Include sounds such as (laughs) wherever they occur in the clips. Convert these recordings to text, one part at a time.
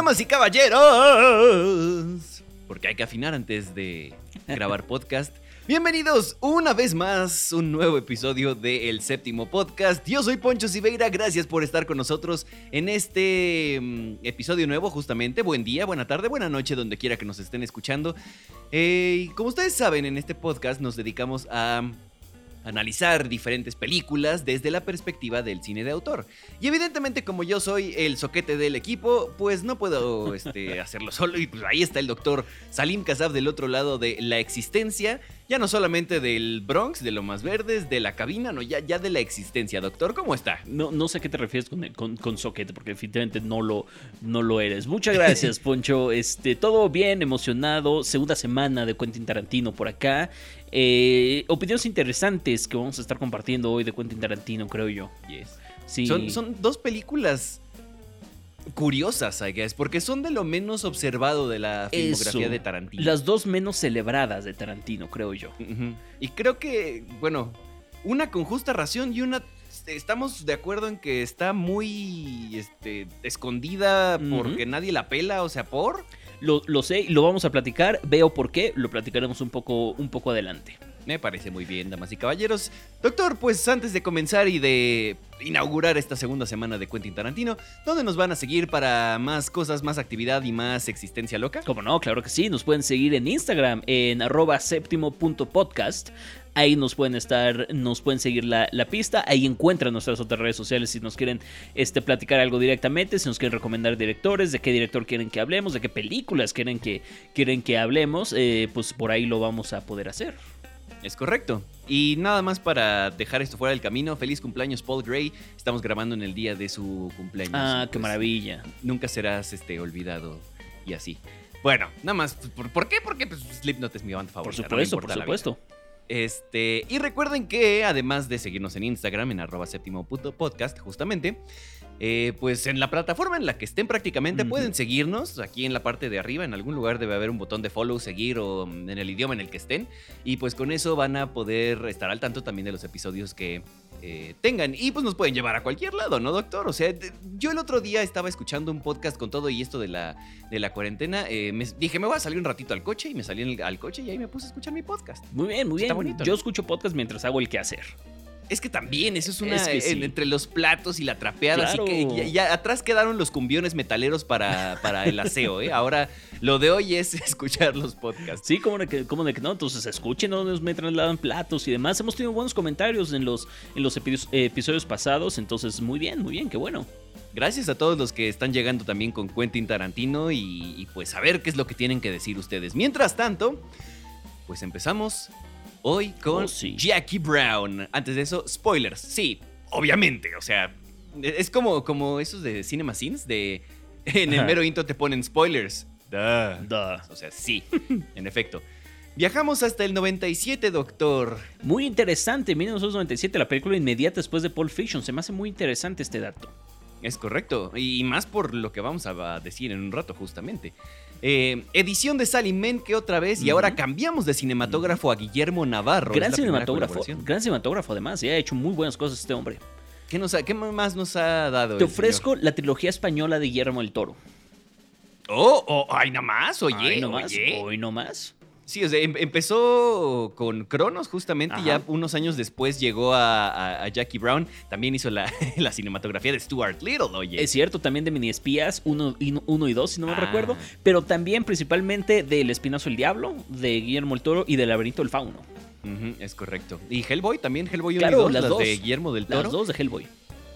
Damas y caballeros, porque hay que afinar antes de (laughs) grabar podcast. Bienvenidos una vez más, un nuevo episodio de El Séptimo Podcast. Yo soy Poncho Siveira, gracias por estar con nosotros en este mm, episodio nuevo justamente. Buen día, buena tarde, buena noche, donde quiera que nos estén escuchando. Eh, y como ustedes saben, en este podcast nos dedicamos a analizar diferentes películas desde la perspectiva del cine de autor. Y evidentemente como yo soy el soquete del equipo, pues no puedo (laughs) este, hacerlo solo y pues ahí está el doctor Salim Kazab del otro lado de la existencia, ya no solamente del Bronx, de lo más verdes, de la cabina, no, ya, ya de la existencia. Doctor, ¿cómo está? No, no sé a qué te refieres con, con, con soquete, porque definitivamente no lo, no lo eres. Muchas gracias, (laughs) Poncho. Este, todo bien, emocionado. Segunda semana de Quentin Tarantino por acá. Eh, opiniones interesantes que vamos a estar compartiendo hoy de Quentin Tarantino, creo yo. Yes. Sí. Son, son dos películas curiosas, I guess, porque son de lo menos observado de la filmografía Eso. de Tarantino. Las dos menos celebradas de Tarantino, creo yo. Y creo que, bueno, una con justa ración y una estamos de acuerdo en que está muy este, escondida porque nadie la pela, o sea, por... Lo, lo sé y lo vamos a platicar. Veo por qué. Lo platicaremos un poco, un poco adelante. Me parece muy bien, damas y caballeros. Doctor, pues antes de comenzar y de inaugurar esta segunda semana de Quentin Tarantino, ¿dónde nos van a seguir para más cosas, más actividad y más existencia loca? Como no, claro que sí. Nos pueden seguir en Instagram en arroba séptimo.podcast. Ahí nos pueden estar, nos pueden seguir la, pista. Ahí encuentran nuestras otras redes sociales si nos quieren este, platicar algo directamente, si nos quieren recomendar directores, de qué director quieren que hablemos, de qué películas quieren que, quieren que hablemos, eh, pues por ahí lo vamos a poder hacer. Es correcto. Y nada más para dejar esto fuera del camino, feliz cumpleaños Paul Gray. Estamos grabando en el día de su cumpleaños. Ah, qué pues, maravilla. Nunca serás este, olvidado y así. Bueno, nada más. ¿Por, por qué? Porque pues, Slipknot es mi banda Por favorita. no me supuesto, por supuesto. Este, y recuerden que además de seguirnos en Instagram, en arroba séptimo punto podcast, justamente, eh, pues en la plataforma en la que estén prácticamente pueden seguirnos. Aquí en la parte de arriba, en algún lugar debe haber un botón de follow, seguir o mm, en el idioma en el que estén. Y pues con eso van a poder estar al tanto también de los episodios que eh, tengan. Y pues nos pueden llevar a cualquier lado, ¿no, doctor? O sea, yo el otro día estaba escuchando un podcast con todo y esto de la, de la cuarentena. eh, me- dije, me voy a salir un ratito al coche y me salí el- al coche y ahí me puse a escuchar mi podcast. Muy bien, muy Está bien. bonito, Yo ¿no? escucho podcast mientras hago el quehacer. Es que también, eso es una. Es que en- sí. entre los platos y la trapeada. Claro. Así que ya, ya atrás quedaron los cumbiones metaleros para, para el aseo, ¿eh? Ahora lo de hoy es (laughs) escuchar los podcasts. Sí, como de que, como de que no, entonces escuchen donde nos me trasladan platos y demás. Hemos tenido buenos comentarios en los, en los epi- eh, episodios pasados, entonces muy bien, muy bien, qué bueno. Gracias a todos los que están llegando también con Quentin Tarantino y, y pues a ver qué es lo que tienen que decir ustedes. Mientras tanto, pues empezamos hoy con Oh, sí. Jackie Brown. Antes de eso, spoilers. Sí, obviamente. O sea, es como, como esos de Cinema Scenes de. En el mero intro te ponen spoilers. Duh. Duh. O sea, sí, en efecto. Viajamos hasta el 97, doctor. Muy interesante, 1997, la película inmediata después de Pulp Fiction. Se me hace muy interesante este dato. Es correcto. Y más por lo que vamos a decir en un rato, justamente. Eh, edición de Sally Menke otra vez. Y ahora cambiamos de cinematógrafo a Guillermo Navarro. gran cinematógrafo, gran cinematógrafo además, y ha hecho muy buenas cosas este hombre. ¿Qué, nos ha- qué más nos ha dado? Te ofrezco la trilogía española de Guillermo el Toro. Oh, oh, ay, nada más. Oye, Hoy no más, oye. hoy no más. Sí, o sea, em- empezó con Cronos, justamente, y ya unos años después llegó a, a- a Jackie Brown. También hizo la, (laughs) la cinematografía de Stuart Little, oye. Es cierto, también de Mini Espías 1 y 2, si no me Ah. recuerdo, pero también principalmente del Espinazo el Diablo, de Guillermo el Toro y del Laberinto del Fauno. Es correcto. Y Hellboy también, Hellboy 1 Claro, y 2, las las, dos. de Guillermo del Toro. Las dos de Hellboy.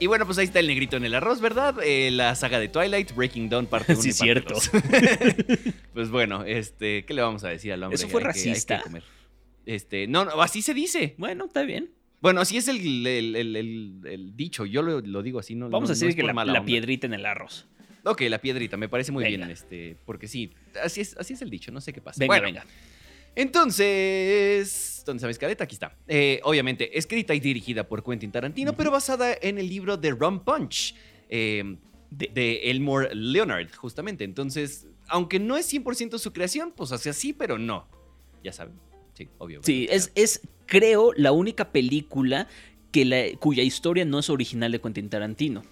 Y bueno, pues ahí está el negrito en el arroz, ¿verdad? Eh, la saga de Twilight, Breaking Dawn, parte 1 (laughs) Sí, y parte cierto. 2. (laughs) pues bueno, este, ¿qué le vamos a decir al hombre? ¿Eso fue Hay que- hay que racista? comer. Este, no, no, así se dice. Bueno, está bien. Bueno, así es el, el- el- dicho. Yo lo, lo digo así, no Vamos no- a no decir es que la, la piedrita en el arroz. Ok, la piedrita, me parece muy Venga. bien, este, porque sí, así es, así es el dicho, no sé qué pasa. Venga, bueno, venga. Entonces, ¿dónde está mi escaleta? Aquí está. Eh, obviamente, escrita y dirigida por Quentin Tarantino, pero basada en el libro de Rum Punch, eh, de, de Elmore Leonard, justamente. Entonces, aunque no es 100% su creación, pues hace así, pero no. Ya saben. Sí, obvio. Sí, es, es, creo, la única película que la, cuya historia no es original de Quentin Tarantino.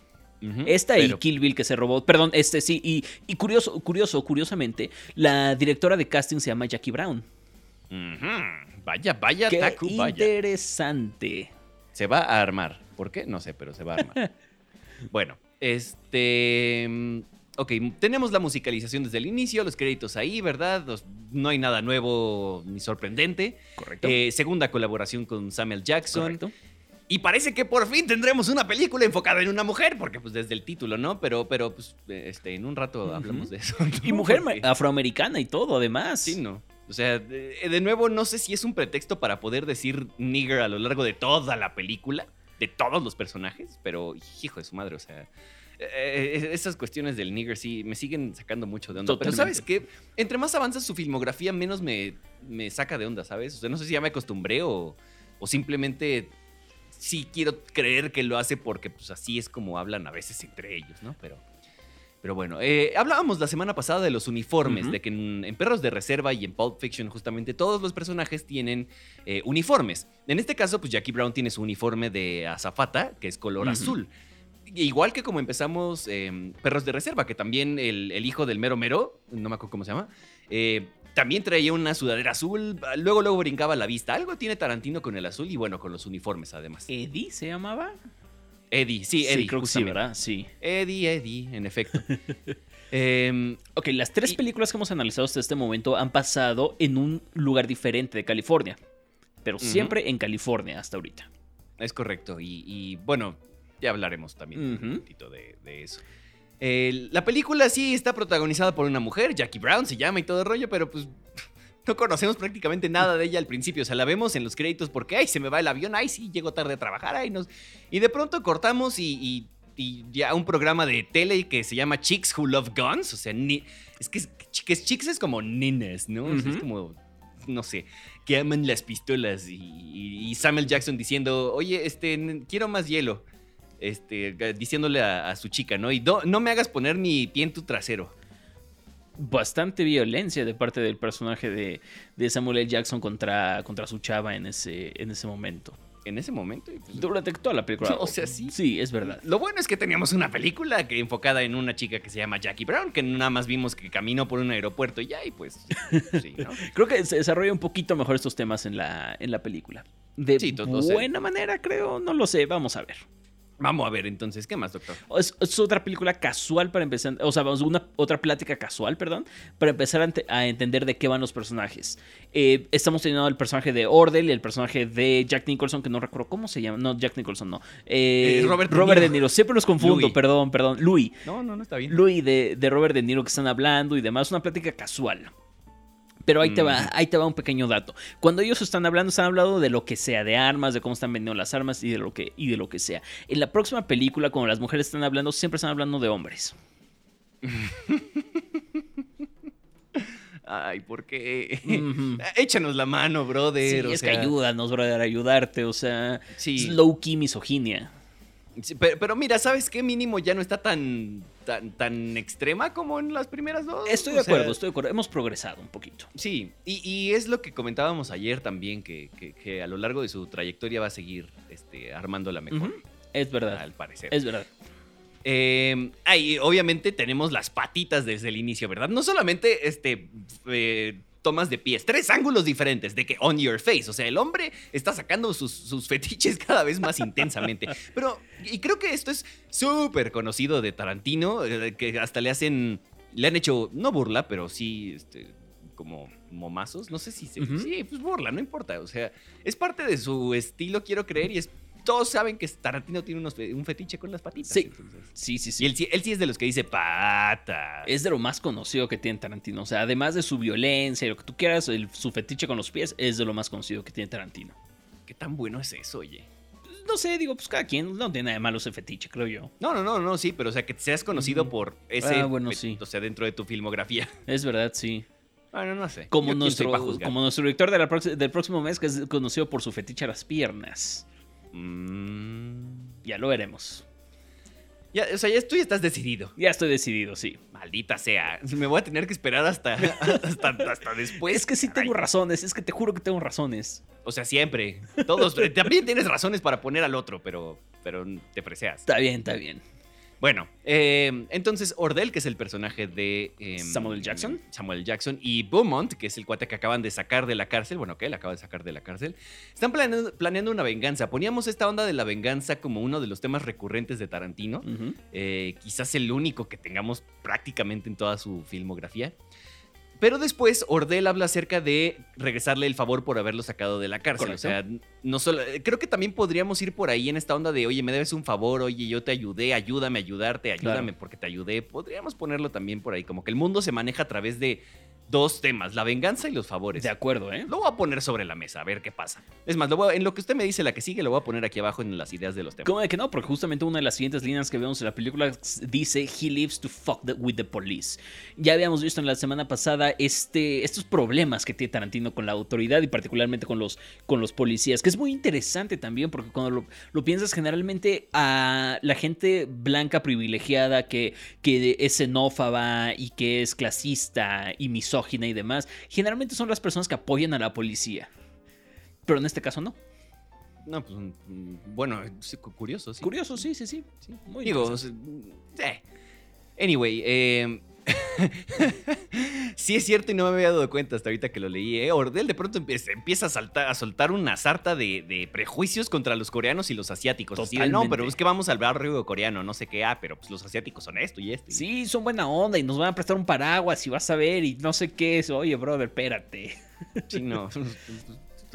Esta y Kill Bill que se robó. Perdón, este sí. Y, y curioso, curioso, curiosamente, la directora de casting se llama Jackie Brown. Vaya, vaya, Qué Taku, vaya. interesante. Se va a armar. ¿Por qué? No sé, pero se va a armar. (laughs) bueno, este. Ok, tenemos la musicalización desde el inicio, los créditos ahí, ¿verdad? Los- no hay nada nuevo ni sorprendente. Correcto. Eh, segunda colaboración con Samuel Jackson. Correcto. Y parece que por fin tendremos una película enfocada en una mujer, porque pues desde el título, ¿no? Pero, pero pues, este, en un rato hablamos de eso. Y mujer afroamericana y todo, además. Sí, no. O sea, de, de nuevo, no sé si es un pretexto para poder decir nigger a lo largo de toda la película, de todos los personajes, pero hijo de su madre, o sea, eh, eh, esas cuestiones del nigger sí me siguen sacando mucho de onda. Pero. ¿sabes qué? Entre más avanza su filmografía, menos me, me saca de onda, ¿sabes? O sea, no sé si ya me acostumbré o, o simplemente sí quiero creer que lo hace porque pues así es como hablan a veces entre ellos, ¿no? Pero... Pero bueno, eh, hablábamos la semana pasada de los uniformes, de que en, en Perros de Reserva y en Pulp Fiction justamente todos los personajes tienen eh, uniformes. En este caso, pues Jackie Brown tiene su uniforme de azafata, que es color azul. Igual que como empezamos eh, Perros de Reserva, que también el, el hijo del mero mero, no me acuerdo cómo se llama, eh, también traía una sudadera azul, luego luego brincaba a la vista. Algo tiene Tarantino con el azul y bueno, con los uniformes además. ¿Eddie se llamaba? Eddie, sí, Eddie. creo que sí, justamente. ¿verdad? Sí. Eddie, Eddie, en efecto. (laughs) Em, Ok, las tres Y- películas que hemos analizado hasta este momento han pasado en un lugar diferente de California. Pero siempre en California hasta ahorita. Es correcto. Y, y, bueno, ya hablaremos también un poquito de, de eso. La película sí está protagonizada por una mujer, Jackie Brown se llama y todo el rollo, pero pues no conocemos prácticamente nada de ella al principio. O sea, la vemos en los créditos porque, ay, se me va el avión, ay, sí, llego tarde a trabajar, ay, nos... Y de pronto cortamos y, y- y ya un programa de tele que se llama Chicks Who Love Guns. O sea, ni- es que, es, que es chicks es como nenes, ¿no? O sea, Es como, no sé, que aman las pistolas y, Samuel Jackson diciendo, oye, este, quiero más hielo. Este, diciéndole a, a su chica, ¿no? Y no, no me hagas poner mi pie en tu trasero. Bastante violencia de parte del personaje de, de Samuel L. Jackson contra, contra su chava en ese, en ese momento. En ese momento. pues, Durante toda la película. (laughs) O sea, sí. Sí, es verdad. Lo bueno es que teníamos una película que enfocada en una chica que se llama Jackie Brown, que nada más vimos que caminó por un aeropuerto y ya, y pues, sí, ¿no? (laughs) Creo que se desarrolla un poquito mejor estos temas en la, en la película. De Sí, buena manera, creo. No lo sé, vamos a ver. Vamos a ver entonces, ¿qué más, doctor? Es, es otra película casual para empezar, o sea, vamos, una otra plática casual, perdón, para empezar a, ente- a entender de qué van los personajes. Eh, estamos teniendo el personaje de Ordel y el personaje de Jack Nicholson, que no recuerdo cómo se llama, no, Jack Nicholson no. Eh, Eh, Robert Robert, De de Niro. Niro, siempre los confundo, Louis. perdón, perdón, Louis. No, no, no está bien. Louis de, de Robert De Niro que están hablando y demás, una plática casual. Pero ahí te va, Ujú. ahí te va un pequeño dato. Cuando ellos están hablando, están hablando de lo que sea, de armas, de cómo están vendiendo las armas y de lo que, y de lo que sea. En la próxima película, cuando las mujeres están hablando, siempre están hablando de hombres. (laughs) Ay, ¿por qué? (laughs) Échanos la mano, Sí, brother. o es que sea, ayúdanos, brother, a ayudarte. O sea, Sí. es low key misoginia. Sí, pero, pero mira, ¿sabes qué? Mínimo ya no está tan, tan, tan extrema como en las primeras dos. Estoy O de sea, acuerdo, estoy de acuerdo. Hemos progresado un poquito. Sí, y, y es lo que comentábamos ayer también, que, que- que a lo largo de su trayectoria va a seguir este, armándola mejor, Ujú. Es verdad. al parecer. Es verdad. Eh, ah, y obviamente tenemos las patitas desde el inicio, ¿verdad? No solamente este, eh, tomas de pies, tres ángulos diferentes de que on your face. O sea, el hombre está sacando sus, sus fetiches cada vez más intensamente. (laughs) Pero, y creo que esto es súper conocido de Tarantino, eh, que hasta le hacen, le han hecho, no burla, pero sí, este, como momazos. No sé si se, sí, pues burla, no importa. O sea, es parte de su estilo, quiero creer, y es. Todos saben que Tarantino tiene unos un fetiche con las patitas. Sí. entonces. Sí, sí, Y sí. él, sí- él sí es de los que dice pata. Es de lo más conocido que tiene Tarantino. O sea, además de su violencia y lo que tú quieras, el- su fetiche con los pies es de lo más conocido que tiene Tarantino. ¿Qué tan bueno es eso, oye? Pues, no sé, digo, pues cada quien no tiene nada de malo ese fetiche, creo yo. No, no, no, no, sí, pero o sea, que seas conocido Ujú. por ese. Ah, bueno, sí. O sea, dentro de tu filmografía. (laughs) Es verdad, sí. Bueno, no sé. Como Yo nuestro, como nuestro director de la prox- del próximo mes, que es conocido por su fetiche a las piernas. Mm, Ya lo veremos. ya, o sea, ya tú ya estás decidido. Ya estoy decidido, sí. Maldita sea. Me voy a tener que esperar hasta, (laughs) hasta, hasta después. es que sí tengo razones, es que te juro que tengo razones. O sea, siempre. Todos. (laughs) también tienes razones para poner al otro, pero, pero te preseas. Está bien, está bien. Bueno, eh, entonces Ordell, que es el personaje de eh, Samuel. Jackson. Samuel Jackson, y Beaumont, que es el cuate que acaban de sacar de la cárcel, bueno, que él acaba de sacar de la cárcel, están planeando, planeando una venganza. Poníamos esta onda de la venganza como uno de los temas recurrentes de Tarantino, eh, quizás el único que tengamos prácticamente en toda su filmografía. Pero después Ordell habla acerca de regresarle el favor por haberlo sacado de la cárcel. Correcto. O sea, no solo, creo que también podríamos ir por ahí en esta onda de, oye, me debes un favor, oye, yo te ayudé, ayúdame a ayudarte, ayúdame Claro. porque te ayudé. Podríamos ponerlo también por ahí, como que el mundo se maneja a través de dos temas, la venganza y los favores. De acuerdo, ¿eh? Lo voy a poner sobre la mesa, a ver qué pasa. Es más, lo voy a- en lo que usted me dice, la que sigue, lo voy a poner aquí abajo en las ideas de los temas. ¿Cómo de que no? Porque justamente una de las siguientes líneas que vemos en la película dice He lives to fuck the- with the police. Ya habíamos visto en la semana pasada este, estos problemas que tiene Tarantino con la autoridad y particularmente con los, con los policías, que es muy interesante también porque cuando lo, lo piensas generalmente a la gente blanca privilegiada que, que es xenófoba y que es clasista y misógina y demás, generalmente son las personas que apoyan a la policía. Pero en este caso no. No, pues, mm, bueno, curioso, sí. Curioso, sí, sí, sí. Sí. Muy Digo, sea, eh. Anyway, eh, (laughs) sí es cierto y no me había dado cuenta hasta ahorita que lo leí. ¿eh? Ordel de pronto empieza, a, saltar, a soltar una sarta de, de prejuicios contra los coreanos y los asiáticos. Así de, no, pero es que vamos al barrio coreano, no sé qué, ah, pero pues los asiáticos son esto y esto. y- Sí, son buena onda y nos van a prestar un paraguas y vas a ver y no sé qué es. Oye, brother, espérate. Sí, no. (laughs)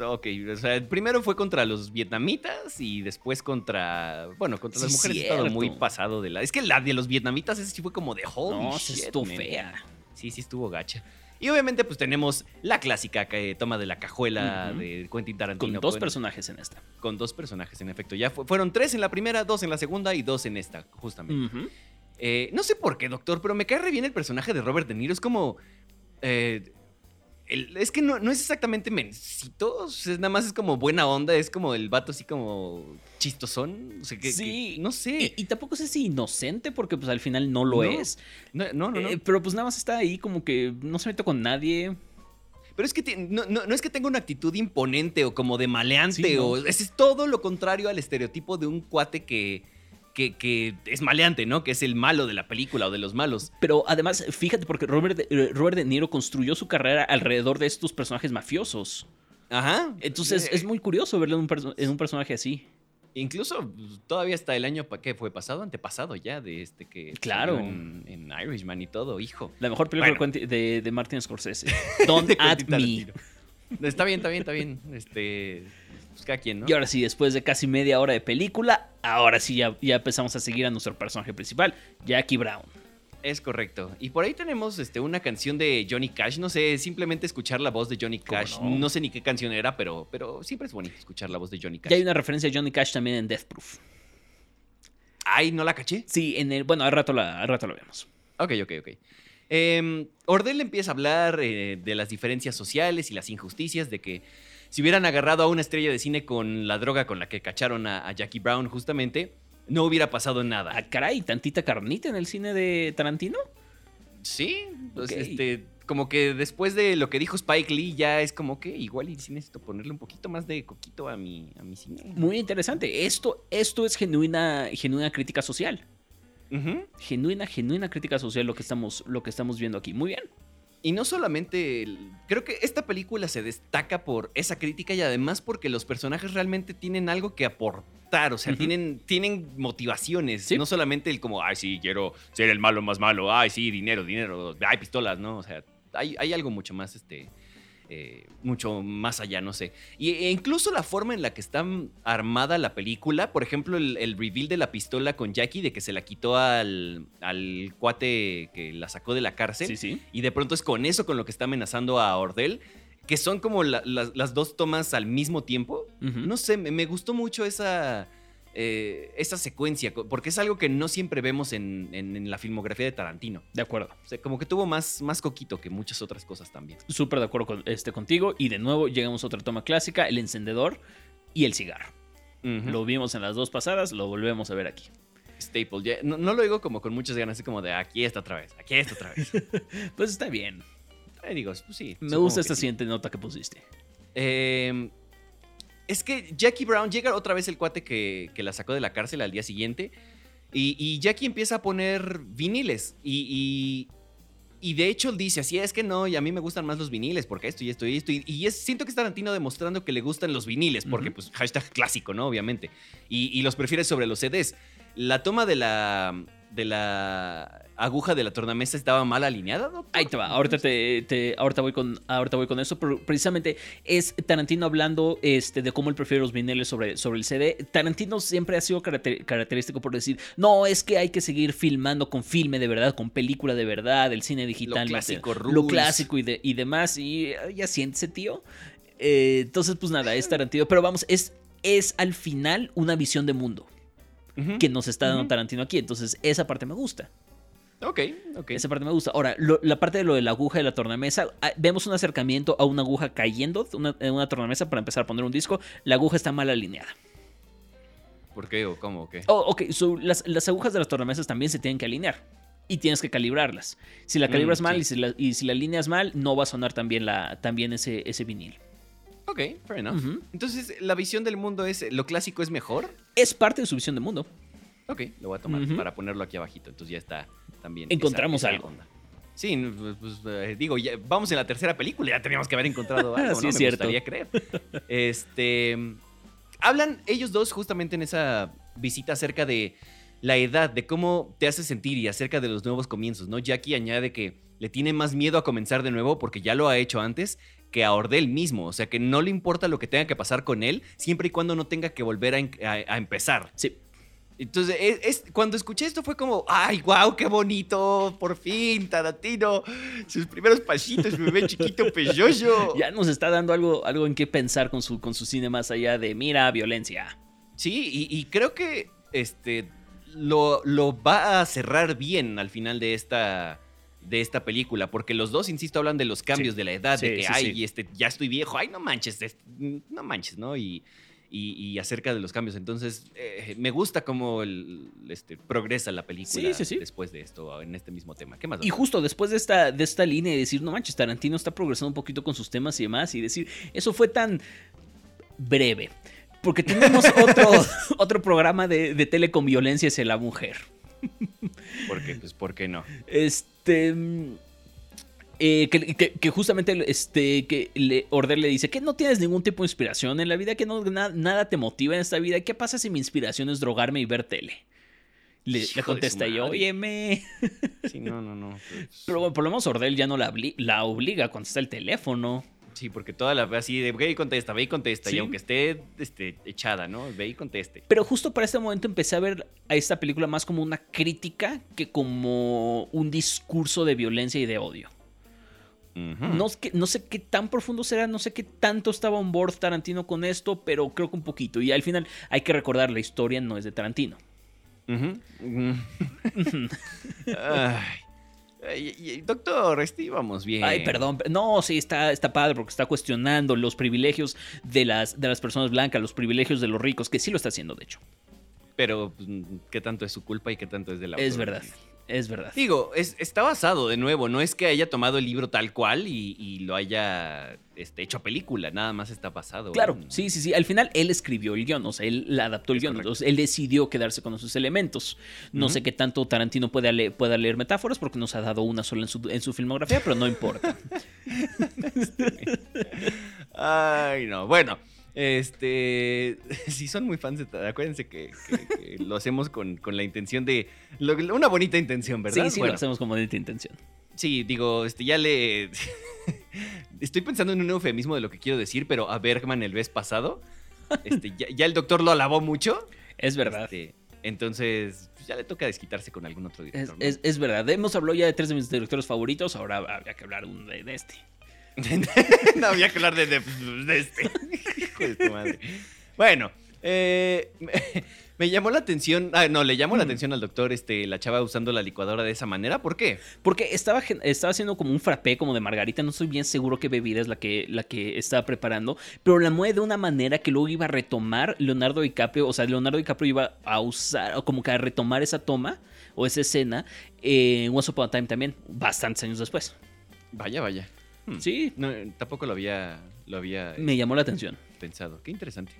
Ok, o sea, primero fue contra los vietnamitas y después contra, bueno, contra las mujeres. he estado cierto. muy pasado de la... Es que la de los vietnamitas ese sí fue como de holy no, se estuvo man. fea. Sí, sí estuvo gacha. Y obviamente pues tenemos la clásica que toma de la cajuela de Quentin Tarantino. Con dos personajes en esta. Con dos personajes, en efecto. Ya fu- fueron tres en la primera, dos en la segunda y dos en esta, justamente. Eh, no sé por qué, doctor, pero me cae re bien el personaje de Robert De Niro. Es como... eh, el- es que no, no es exactamente mencito, o sea, es nada más es como buena onda, es como el vato así como chistosón. O sea, que, Sí. que- no sé. Y, y tampoco sé si inocente, porque pues al final no lo No, es. No, no, no. no. Eh, pero pues nada más está ahí como que no se mete con nadie. Pero es que no, no- no es que tenga una actitud imponente o como de maleante, Sí, o ese es todo lo contrario al estereotipo de un cuate que, que, que es maleante, ¿no? Que es el malo de la película o de los malos. Pero además, fíjate, porque Robert de, eh, Robert De Niro construyó su carrera alrededor de estos personajes mafiosos. Ajá. Entonces Eh, es muy curioso verlo en un, perso- en un personaje así. Incluso pues, todavía hasta el año que fue pasado, antepasado ya, de este que Claro. En, en Irishman y todo, hijo. La mejor película Bueno. de Martin Scorsese. (laughs) Don't at me. Está bien, está bien, está bien. Este. Pues cada quien, ¿no? Y ahora sí, después de casi media hora de película, ahora sí ya, ya empezamos a seguir a nuestro personaje principal, Jackie Brown. Es correcto. Y por ahí tenemos este, una canción de Johnny Cash. No sé, simplemente escuchar la voz de Johnny ¿Cómo Cash. no? No? sé ni qué canción era, pero, pero siempre es bonito escuchar la voz de Johnny Cash. Ya hay una referencia a Johnny Cash también en Death Proof. Ay, no la caché. Sí, en el, bueno, al rato, la, al rato lo vemos. Ok, ok, ok. Eh, Ordell empieza a hablar eh, de las diferencias sociales y las injusticias, de que si hubieran agarrado a una estrella de cine con la droga con la que cacharon a, a Jackie Brown, justamente, no hubiera pasado nada. Ah, caray, tantita carnita en el cine de Tarantino. Sí, pues, este, como que después de lo que dijo Spike Lee, ya es como que igual y sí necesito ponerle un poquito más de coquito a mi, a mi cine. Muy interesante. Esto, esto es genuina, genuina crítica social. Genuina, genuina crítica social lo que estamos, lo que estamos viendo aquí. Muy bien. Y no solamente, el- creo que esta película se destaca por esa crítica y además porque los personajes realmente tienen algo que aportar, o sea, tienen, tienen motivaciones, Sí. no solamente el como, ay, sí, quiero ser el malo más malo, ay, sí, dinero, dinero, ay, pistolas, ¿no? O sea, hay, hay algo mucho más, este, eh, mucho más allá, no sé. Y, e incluso la forma en la que está armada la película, por ejemplo, el, el reveal de la pistola con Jackie, de que se la quitó al, al cuate que la sacó de la cárcel. Sí, sí. Y de pronto es con eso con lo que está amenazando a Ordel, que son como la- la- las dos tomas al mismo tiempo. No sé, me, me gustó mucho esa, eh, esa secuencia, porque es algo que no siempre vemos en, en- en la filmografía de Tarantino. De acuerdo. O sea, como que tuvo más, más coquito que muchas otras cosas también. Súper de acuerdo con, este, contigo. Y de nuevo llegamos a otra toma clásica, el encendedor y el cigarro. Lo vimos en las dos pasadas, lo volvemos a ver aquí. Staple. ya- no, no lo digo como con muchas ganas, así como de aquí está otra vez, aquí está otra vez. (laughs) Pues está bien. Eh, digo, pues sí. Me gusta esta sí. siguiente nota que pusiste. Eh, es que Jackie Brown llega otra vez el cuate que, que la sacó de la cárcel al día siguiente. Y, y Jackie empieza a poner viniles. Y, y, y de hecho él dice, así es que no, y a mí me gustan más los viniles, porque esto y esto y esto. Y, es, siento que es Tarantino demostrando que le gustan los viniles, porque pues hashtag clásico, ¿no? Obviamente. Y, y los prefiere sobre los CDs. La toma de la, de la aguja de la tornamesa estaba mal alineada, doctor? Ahí te va, ahorita, te, te- ahorita, voy con, ahorita voy con eso, pero precisamente es Tarantino hablando este, de cómo él prefiere los viniles sobre, sobre el CD. Tarantino siempre ha sido caracter- característico por decir, no, es que hay que seguir filmando con filme de verdad, con película de verdad, el cine digital. Lo clásico, lo clásico y, de- y demás, y ya siéntese, tío. Eh, entonces, pues nada, es Tarantino, pero vamos, es, es al final una visión de mundo Que nos está dando. Tarantino aquí, entonces esa parte me gusta. Ok, ok. Esa parte me gusta. Ahora, lo- la parte de lo de la aguja de la tornamesa, ah, vemos un acercamiento a una aguja cayendo una- en una tornamesa para empezar a poner un disco. La aguja está mal alineada. ¿Por qué o cómo o qué? Oh, ok, so, las, las agujas de las tornamesas también se tienen que alinear. Y tienes que calibrarlas. Si la Mm, calibras mal sí. y, si la, y si la alineas mal, no va a sonar también, la, también ese, ese vinil. Ok, fair enough. Entonces, ¿la visión del mundo es lo clásico es mejor? Es parte de su visión de mundo. Ok, lo voy a tomar para ponerlo aquí abajito. Entonces ya está también. Encontramos algo. onda. Sí, pues, pues, eh, digo, ya, vamos en la tercera película, ya teníamos que haber encontrado (laughs) algo, Sí, ¿no? es Me cierto. gustaría creer. Este, hablan ellos dos justamente en esa visita acerca de la edad, de cómo te hace sentir y acerca de los nuevos comienzos, ¿no? Jackie añade que le tiene más miedo a comenzar de nuevo porque ya lo ha hecho antes que a Ordel mismo, o sea que no le importa lo que tenga que pasar con él, siempre y cuando no tenga que volver a, en- a- a empezar. Sí. Entonces, es, es- cuando escuché esto fue como, ay, wow, qué bonito, por fin, Tarantino, sus primeros pasitos, bebé chiquito peyoyo. (laughs) Ya nos está dando algo, algo en qué pensar con su, con su cine más allá de, mira, violencia. Sí, y, y creo que este lo, lo va a cerrar bien al final de esta, de esta película, porque los dos, insisto, hablan de los cambios Sí. de la edad, de que, sí, ay, este, ya estoy viejo, ay, no manches, es- no manches, ¿no? Y, y, y acerca de los cambios. Entonces, eh, me gusta cómo el, este, progresa la película Sí, sí, sí. después de esto, en este mismo tema. ¿Qué más? Y justo después de esta, de esta línea de decir, no manches, Tarantino está progresando un poquito con sus temas y demás, y decir, eso fue tan breve. Porque tenemos (laughs) otro, otro programa de, de tele con violencia hacia la mujer. Porque, pues, ¿por qué no? Este. Mm, eh, que, que- que justamente este, que le, Order le dice que no tienes ningún tipo de inspiración en la vida, que no, na- nada te motiva en esta vida. ¿Qué pasa si mi inspiración es drogarme y ver tele? Le, contesta yo, óyeme. Sí, no, no, no. pues, Pero bueno, por lo menos Ordel ya no la obliga a contestar el teléfono. Sí, porque toda la así de ve y contesta, ve y contesta. Sí. Y aunque esté este, echada, ¿no? Ve y conteste. Pero justo para este momento empecé a ver a esta película más como una crítica que como un discurso de violencia y de odio. Ujú. No, es que- no sé qué tan profundo será, no sé qué tanto estaba on board Tarantino con esto, pero creo que un poquito. Y al final hay que recordar, la historia no es de Tarantino. (laughs) (laughs) Ay, ay, Doctor, íbamos bien. Ay, perdón. No, sí, está, está padre porque está cuestionando los privilegios de las, de las personas blancas, los privilegios de los ricos, que sí lo está haciendo, de hecho. Pero, pues, ¿qué tanto es su culpa y qué tanto es de la Es verdad, es verdad. Digo, es- está basado de nuevo, no es que haya tomado el libro tal cual y, y lo haya este, hecho película, nada más está basado. Claro, en- sí, sí, sí. Al final él escribió el guion, o sea, él adaptó el Es guion. correcto. Entonces él decidió quedarse con esos elementos. No sé qué tanto Tarantino pueda leer metáforas porque nos ha dado una sola en su, en su filmografía, pero no importa. (laughs) Ay, no. Bueno, este. (laughs) Si son muy fans de. Acuérdense que, que- que lo hacemos con, con la intención de. lo- una bonita intención, ¿verdad? Sí, sí, Bueno, lo hacemos con bonita intención. sí, digo, este, ya le. (laughs) Estoy pensando en un eufemismo de lo que quiero decir, pero a Bergman el vez pasado. Este, ya, ya el doctor lo alabó mucho. Es verdad. este, entonces, pues, ya le toca desquitarse con algún otro Es, director. ¿no? es- es verdad. Hemos hablado ya de tres de mis directores favoritos, ahora habría que hablar de, de este. (laughs) no había que hablar de, de- de este. Hijo de tu madre. Bueno, eh, me, (laughs) me llamó la atención. Ah, no, le llamó la atención al doctor este, la chava usando la licuadora de esa manera. ¿Por qué? Porque estaba, estaba haciendo como un frappé como de margarita, no estoy bien seguro qué bebida es la que, la que estaba preparando, pero la mueve de una manera que luego iba a retomar Leonardo DiCaprio, o sea, Leonardo DiCaprio iba a usar, o como que a retomar esa toma o esa escena en Once Upon a Time también, bastantes años después. Vaya, vaya. Hmm. Sí, No, tampoco lo había, lo había me llamó la atención. pensado. Qué interesante.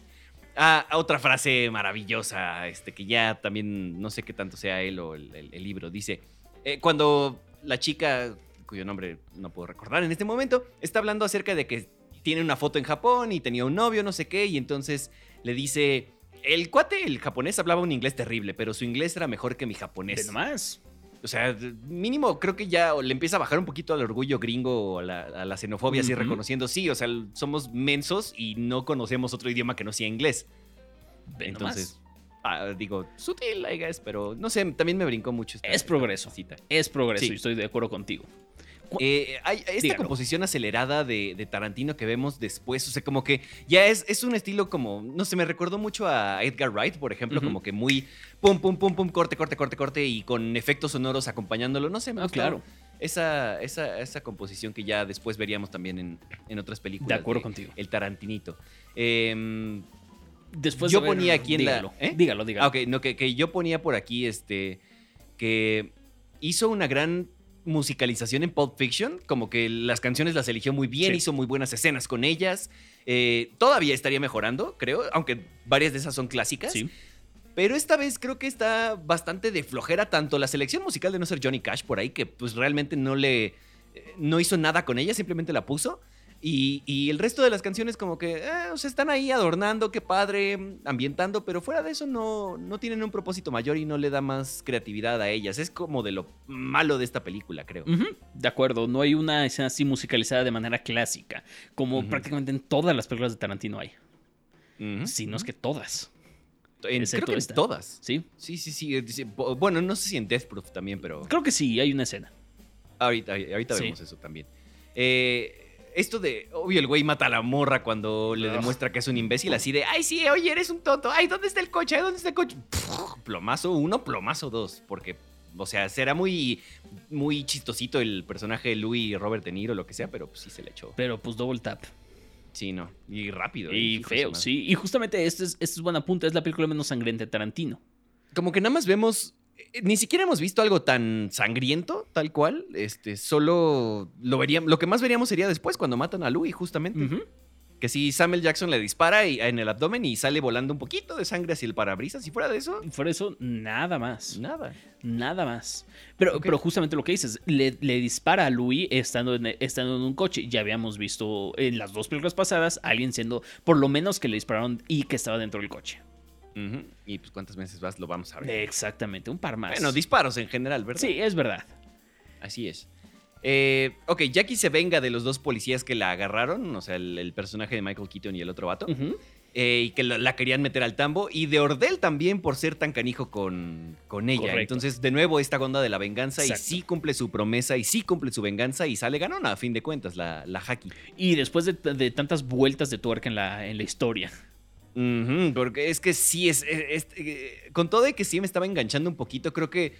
Ah, otra frase maravillosa, este, que ya también no sé qué tanto sea él o el, el- el libro. Dice, eh, cuando la chica, cuyo nombre no puedo recordar en este momento, está hablando acerca de que tiene una foto en Japón y tenía un novio, no sé qué, y entonces le dice, el cuate, el japonés, hablaba un inglés terrible, pero su inglés era mejor que mi japonés. nomás. O sea, mínimo creo que ya le empieza a bajar un poquito al orgullo gringo o a la, a la xenofobia, así Ujú. reconociendo, sí, o sea, somos mensos y no conocemos otro idioma que no sea inglés. Entonces, ah, digo, sutil, I guess, pero no sé, también me brincó mucho. esta- Es esta progreso. cosita. Es progreso Sí. y estoy de acuerdo contigo. Eh, hay esta Dígalo. composición acelerada de, de Tarantino que vemos después, o sea, como que ya es, es un estilo como, no sé, me recordó mucho a Edgar Wright, por ejemplo, como que muy pum, pum, pum, pum, corte, corte, corte, corte y con efectos sonoros acompañándolo, no sé, me Ah, claro. esa, esa, esa composición que ya después veríamos también en, en otras películas. De acuerdo contigo. El Tarantinito. Em, Después yo de ver- ponía aquí en la- dígalo, ¿eh? Dígalo, dígalo. Ah, ok, no, que, que yo ponía por aquí, este, que hizo una gran musicalización en Pulp Fiction, como que las canciones las eligió muy bien, Sí. hizo muy buenas escenas con ellas. Eh, todavía estaría mejorando, creo, aunque varias de esas son clásicas. Sí. Pero esta vez creo que está bastante de flojera tanto la selección musical de no ser Johnny Cash por ahí, que pues realmente no le... eh, no hizo nada con ella, simplemente la puso. Y, y el resto de las canciones como que eh, o sea, están ahí adornando, qué padre, ambientando, pero fuera de eso no, no tienen un propósito mayor y no le da más creatividad a ellas. Es como de lo malo de esta película, creo. De acuerdo, no hay una escena así musicalizada de manera clásica, como prácticamente en todas las películas de Tarantino hay. Ujú. Si no es que todas, En- creo que en todas. ¿sí? Sí, sí, sí. eh, Bueno, no sé si en Death Proof también, pero... Creo que sí, hay una escena. Ahorita, ahorita Sí. vemos eso también. Eh, esto de, obvio, el güey mata a la morra cuando le Ugh. demuestra que es un imbécil, así de, ay, sí, oye, eres un tonto, ay, ¿dónde está el coche? Ay, ¿Dónde está el coche? Pff, plomazo uno, plomazo dos, porque, o sea, será muy, muy chistosito el personaje de Louis Robert De Niro, lo que sea, pero pues, sí se le echó. Pero pues double tap. Sí, no, y rápido. Y su feo, sí. Y justamente este es, este es buena punta, es la película menos sangrienta de Tarantino. Como que nada más vemos. Eh, Ni siquiera hemos visto algo tan sangriento, tal cual. Este, solo lo veríamos. Lo que más veríamos sería después, cuando matan a Louis, justamente. Que si Samuel Jackson le dispara y- en el abdomen y sale volando un poquito de sangre hacia el parabrisas, y fuera de eso, Y Por eso, nada más. nada. Nada más. Pero, pero justamente lo que dices, le, le dispara a Louis estando en, estando en un coche. Ya habíamos visto en las dos películas pasadas a alguien siendo, por lo menos que le dispararon y que estaba dentro del coche. Y pues cuántas veces vas, lo vamos a ver. Exactamente, un par más. Bueno, disparos en general, ¿verdad? Sí, es verdad. Así es. Eh, ok, Jackie se venga de los dos policías que la agarraron, o sea, el, el personaje de Michael Keaton y el otro vato. Eh, y que la, la querían meter al tambo. Y de Ordel también por ser tan canijo con, con ella. Correcto. Entonces, de nuevo, esta onda de la venganza. Exacto. Y sí cumple su promesa. Y sí cumple su venganza. Y sale ganona, a fin de cuentas, la, la Haki. Y después de, de tantas vueltas de tuerca en la, en la historia. Porque es que sí, es, es- es- eh, con todo de que sí me estaba enganchando un poquito, creo que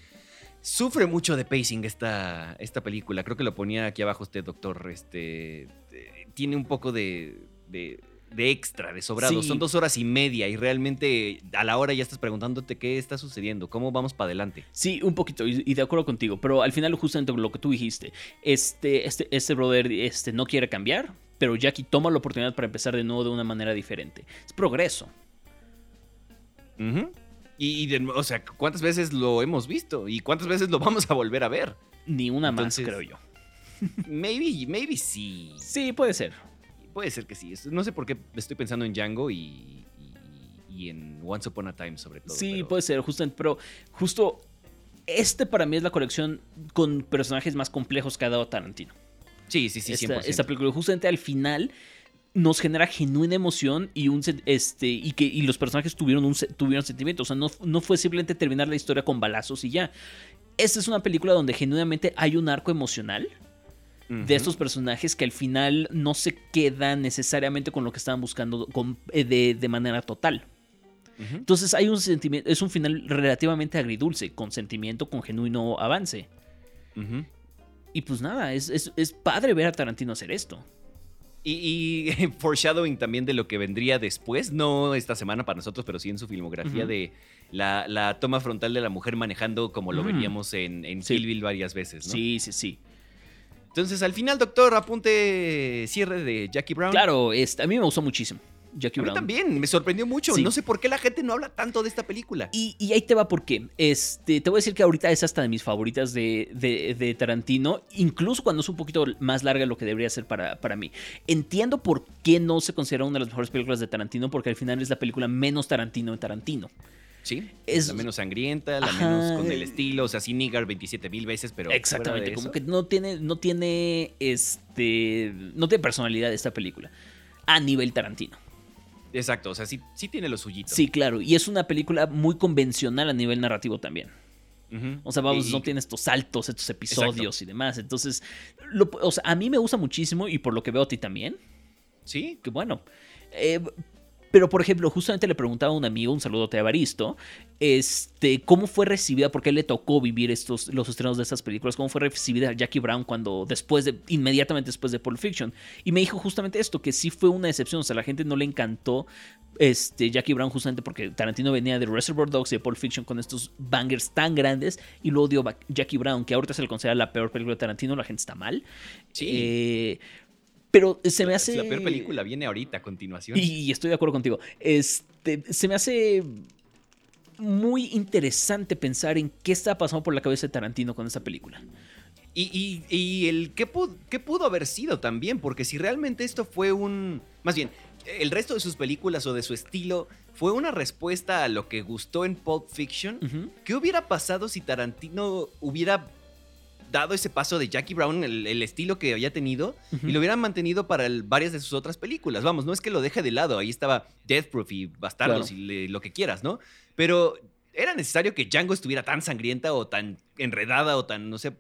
sufre mucho de pacing esta, esta película. Creo que lo ponía aquí abajo usted, doctor. Este, eh, tiene un poco de, de, de extra, de sobrado. Sí. Son dos horas y media y realmente a la hora ya estás preguntándote qué está sucediendo, cómo vamos para adelante. Sí, un poquito, y, y de acuerdo contigo, pero al final justamente lo que tú dijiste, este, este, este brother este, no quiere cambiar, pero Jackie toma la oportunidad para empezar de nuevo de una manera diferente. Es progreso. Y, y de nue- o sea, ¿cuántas veces lo hemos visto? ¿Y cuántas veces lo vamos a volver a ver? Ni una Entonces- más, creo yo. (laughs) Maybe, maybe sí. Sí, puede ser. Puede ser que sí. No sé por qué estoy pensando en Django y, y- y en Once Upon a Time sobre todo. Sí, pero- puede ser, justamente, pero justo este para mí es la colección con personajes más complejos que ha dado Tarantino. Sí, sí, sí, 100%. esta, esta película justamente al final nos genera genuina emoción y un este y que y los personajes tuvieron un tuvieron sentimiento, o sea, no, no fue simplemente terminar la historia con balazos y ya. Esta es una película donde genuinamente hay un arco emocional de estos personajes que al final no se quedan necesariamente con lo que estaban buscando con- eh, de, de manera total. Entonces hay un sentimiento, es un final relativamente agridulce, con sentimiento, con genuino avance. Ujú. Y pues nada, es, es, es padre ver a Tarantino hacer esto. Y, y (laughs) foreshadowing también de lo que vendría después, no esta semana para nosotros, pero sí en su filmografía de la, la toma frontal de la mujer manejando como lo Mm. veríamos en, en Sí. Kill Bill varias veces, ¿no? Sí, sí, sí. Entonces, al final, doctor, apunte cierre de Jackie Brown. Claro, este, a mí me gustó muchísimo. Jackie A mí Brown. también, me sorprendió mucho. Sí. No sé por qué la gente no habla tanto de esta película. Y, y ahí te va por qué. Este, te voy a decir que ahorita es hasta de mis favoritas de, de- de Tarantino, incluso cuando es un poquito más larga de lo que debería ser para, para mí. Entiendo por qué no se considera una de las mejores películas de Tarantino, porque al final es la película menos Tarantino de Tarantino. Sí, Es- la menos sangrienta, la Ajá. menos con el estilo, o sea, sí Nigar 27 mil veces, pero Exactamente, como que no tiene, no tiene, este, no tiene personalidad esta película a nivel Tarantino. Exacto, o sea, sí, sí tiene lo suyito. Sí, claro, y es una película muy convencional a nivel narrativo también. O sea, vamos, Y- no tiene estos saltos, estos episodios y demás. Entonces, lo- o sea, a mí me gusta muchísimo y por lo que veo a ti también. Sí, Que bueno. Eh, pero, por ejemplo, justamente le preguntaba a un amigo, un saludote a Baristo, este, cómo fue recibida, porque a él le tocó vivir estos, los estrenos de estas películas, cómo fue recibida Jackie Brown cuando, después de, inmediatamente después de Pulp Fiction. Y me dijo justamente esto, que sí fue una decepción, o sea, a la gente no le encantó este, Jackie Brown justamente porque Tarantino venía de Reservoir Dogs y de Pulp Fiction con estos bangers tan grandes y luego dio Jackie Brown, que ahorita se le considera la peor película de Tarantino, la gente está mal. Sí. Eh, pero se me hace... La peor película viene ahorita a continuación. Y estoy de acuerdo contigo. Este, se me hace muy interesante pensar en qué está pasando por la cabeza de Tarantino con esta película. Y, y- y el qué pudo, qué pudo haber sido también, porque si realmente esto fue un. Más bien, el resto de sus películas o de su estilo fue una respuesta a lo que gustó en Pulp Fiction. ¿Qué hubiera pasado si Tarantino hubiera dado ese paso de Jackie Brown, el, el estilo que había tenido, y lo hubieran mantenido para el- varias de sus otras películas? Vamos, no es que lo deje de lado, ahí estaba Death Proof y Bastardos Claro. y le- lo que quieras, ¿no? Pero era necesario que Django estuviera tan sangrienta o tan enredada o tan, no sé.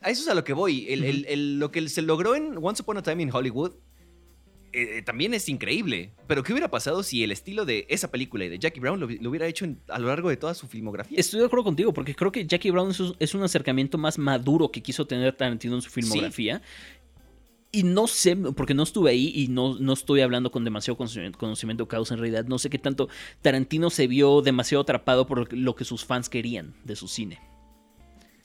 A eso es a lo que voy. El- lo que se logró en Once Upon a Time in Hollywood eh, también es increíble. Pero ¿qué hubiera pasado si el estilo de esa película y de Jackie Brown lo, lo hubiera hecho en- a lo largo de toda su filmografía? Estoy de acuerdo contigo, porque creo que Jackie Brown es, es un acercamiento más maduro que quiso tener Tarantino en su filmografía. Y no sé, porque no estuve ahí y no, no estoy hablando con demasiado conocimiento, conocimiento de causa en realidad. No sé qué tanto Tarantino se vio demasiado atrapado por lo que sus fans querían de su cine.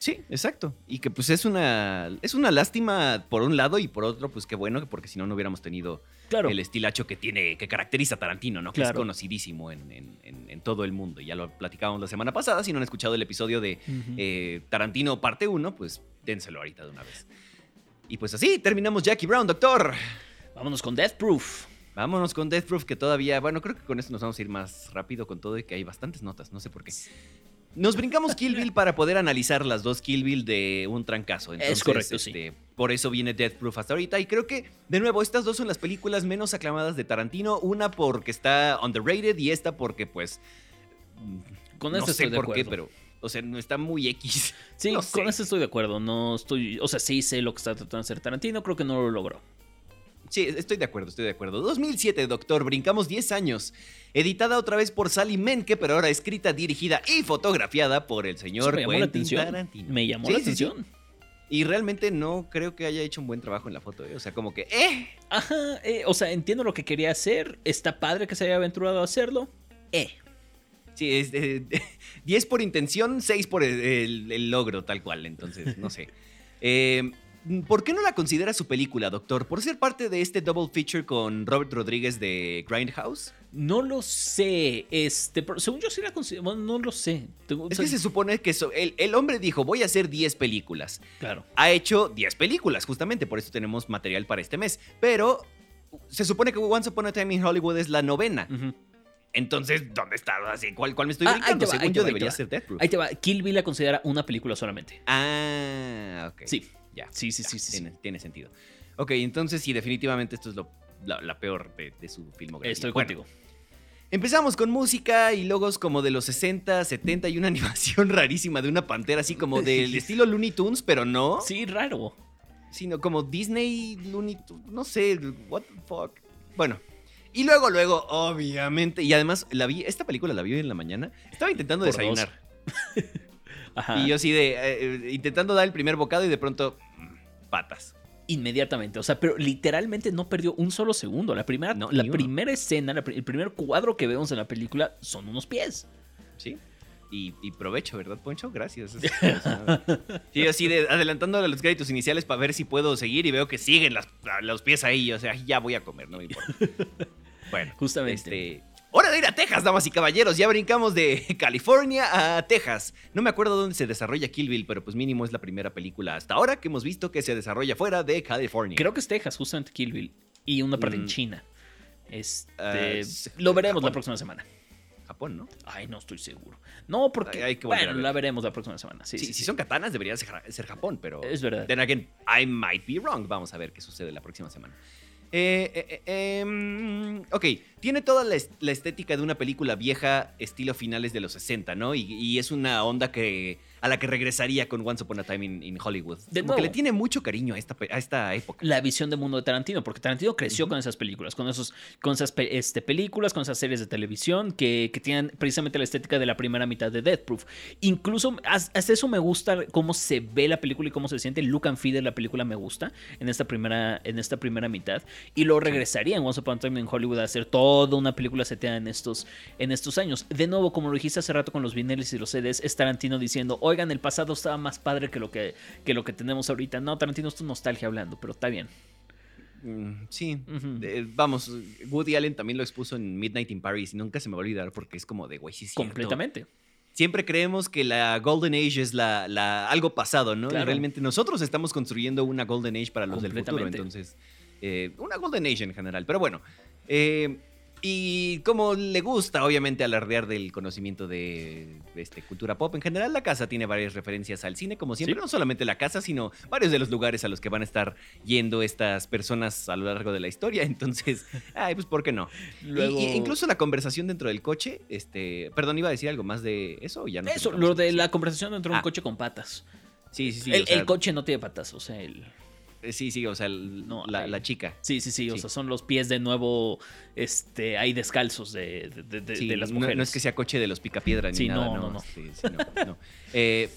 Sí, exacto. Y que pues es una, es una lástima por un lado y por otro, pues qué bueno, porque si no, no hubiéramos tenido Claro. el estilacho que tiene, que caracteriza a Tarantino, ¿no? Que es conocidísimo en, en- en- en todo el mundo. Ya lo platicábamos la semana pasada. Si no han escuchado el episodio de eh, Tarantino parte 1, pues dénselo ahorita de una vez. Y pues así, terminamos Jackie Brown, doctor. Vámonos con Death Proof. Vámonos con Death Proof, que todavía, bueno, creo que con esto nos vamos a ir más rápido con todo y que hay bastantes notas, no sé por qué. Nos brincamos Kill Bill para poder analizar las dos Kill Bill de un trancazo. Entonces, correcto, sí. este, Por eso viene Death Proof hasta ahorita. Y creo que, de nuevo, estas dos son las películas menos aclamadas de Tarantino. Una porque está underrated y esta porque, pues. Con no sé estoy de por qué, acuerdo. pero. O sea, no está muy X. Sí, No con eso estoy de acuerdo. No estoy. O sea, sí sé lo que está tratando de hacer Tarantino. Creo que no lo logró. Sí, estoy de acuerdo, estoy de acuerdo. 2007, Doctor, brincamos 10 años. Editada otra vez por Sally Menke, pero ahora escrita, dirigida y fotografiada por el señor me llamó la atención. Tarantino. Me llamó Sí, la sí, sí. atención. Y realmente no creo que haya hecho un buen trabajo en la foto, ¿eh? O sea, como que, ¡eh! Ajá, eh, o sea, entiendo lo que quería hacer. Está padre que se haya aventurado a hacerlo. Eh. Sí, es eh, (laughs) 10 por intención, 6 por el, el- el logro, tal cual. Entonces, no sé. (laughs) Eh, ¿Por qué no la considera su película, doctor? ¿Por ser parte de este double feature con Robert Rodríguez de Grindhouse? No lo sé. Este, pero según yo sí la considero. Bueno, no lo sé. Es que se supone que so- el, el hombre dijo, voy a hacer 10 películas. Claro. Ha hecho 10 películas, justamente, por eso tenemos material para este mes. Pero se supone que Once Upon a Time in Hollywood es la novena. Entonces, ¿dónde está? Así, ¿cuál, cuál me estoy Ah, brincando? va, Según yo va, debería ser Death Proof. Ahí te va. Kill Bill la considera una película solamente. Ah, ok. Sí. Ya. Sí, sí, ya, sí, sí, sí. Tiene, tiene sentido. Ok, entonces sí, definitivamente esto es lo- la, la peor de, de su filmografía. Estoy Bueno, contigo. Empezamos con música y logos como de los 60, 70 y una (laughs) animación rarísima de una pantera así como del (laughs) estilo Looney Tunes, pero no. Sí, raro. Sino como Disney Looney Tunes, no sé, what the fuck. Bueno. Y luego, luego, obviamente, y además la vi, esta película la vi hoy en la mañana, estaba intentando Por desayunar. (laughs) Ajá. Y yo así de, eh, eh, intentando dar el primer bocado y de pronto, mm, patas. Inmediatamente. O sea, pero literalmente no perdió un solo segundo. La primera, No, la primera escena, la el primer cuadro que vemos en la película son unos pies. ¿Sí? Y, y provecho, ¿verdad, Poncho? Gracias. (laughs) Sí, así de adelantando a los créditos iniciales para ver si puedo seguir y veo que siguen las- los pies ahí. O sea, ya voy a comer, no me importa. (laughs) Bueno, Justamente. Este, hora de ir a Texas, damas y caballeros. Ya brincamos de (laughs) California a Texas. No me acuerdo dónde se desarrolla Kill Bill, pero pues mínimo es la primera película hasta ahora que hemos visto que se desarrolla fuera de California. Creo que es Texas, justamente Kill Bill. Y una parte en Mm. China. Este, Ah, lo veremos la próxima semana. Japón, ¿no? Ay, no estoy seguro. No, porque. Hay- que bueno, la veremos la próxima semana. Sí, Sí, sí, si son katanas debería ser Japón, pero... Es verdad. Then again, I might be wrong. Vamos a ver qué sucede la próxima semana. Eh, eh, eh, em, ok, tiene toda la, est- la estética de una película vieja, estilo finales de los 60, ¿no? Y es una onda que a la que regresaría con Once Upon a Time in, in Hollywood. De Como que nuevo. le tiene mucho cariño a esta, a esta época. la visión de mundo de Tarantino, porque Tarantino creció Ujú. con esas películas, con, esos, con esas este, películas, con esas series de televisión que, que tienen precisamente la estética de la primera mitad de Death Proof. Incluso has- hasta eso me gusta cómo se ve la película y cómo se siente. Look and feel de la película me gusta en esta primera, en esta primera mitad. Y lo regresaría en Once Upon a Time in Hollywood a hacer toda una película seteada en estos, en estos años. De nuevo, como lo dijiste hace rato con los viniles y los CDs, es Tarantino diciendo, oigan, el pasado estaba más padre que lo que, que, lo que tenemos ahorita. No, Tarantino es tu nostalgia hablando, pero está bien. Mm, sí, eh, vamos, Woody Allen también lo expuso en Midnight in Paris y nunca se me va a olvidar porque es como de, güey, sí. Completamente. Siempre creemos que la Golden Age es la, la- algo pasado, ¿no? Claro. Y realmente nosotros estamos construyendo una Golden Age para los del futuro. Entonces, eh, una Golden Age en general. Pero bueno, eh, y como le gusta, obviamente, alardear del conocimiento de este, cultura pop en general, la casa tiene varias referencias al cine, como siempre. Sí. No solamente la casa, sino varios de los lugares a los que van a estar yendo estas personas a lo largo de la historia. (laughs) Entonces, ay, pues, ¿por qué no? Luego... y incluso la conversación dentro del coche, este, perdón, iba a decir algo más de eso o ya no. Eso, lo de la conversación dentro de un Ah. coche con patas. Sí, sí, sí. el, o sea, el coche no tiene patas, o sea, el... eh, Sí, sí, o sea, el- No, la, chica. Sí, sí, sí, o sea, son los pies de nuevo, este, ahí descalzos de, de- de- de- Sí, de las mujeres. No, es que sea coche de los picapiedra ni Sí, nada, no, no, no, no. Este, sí, no, no. (laughs) Eh,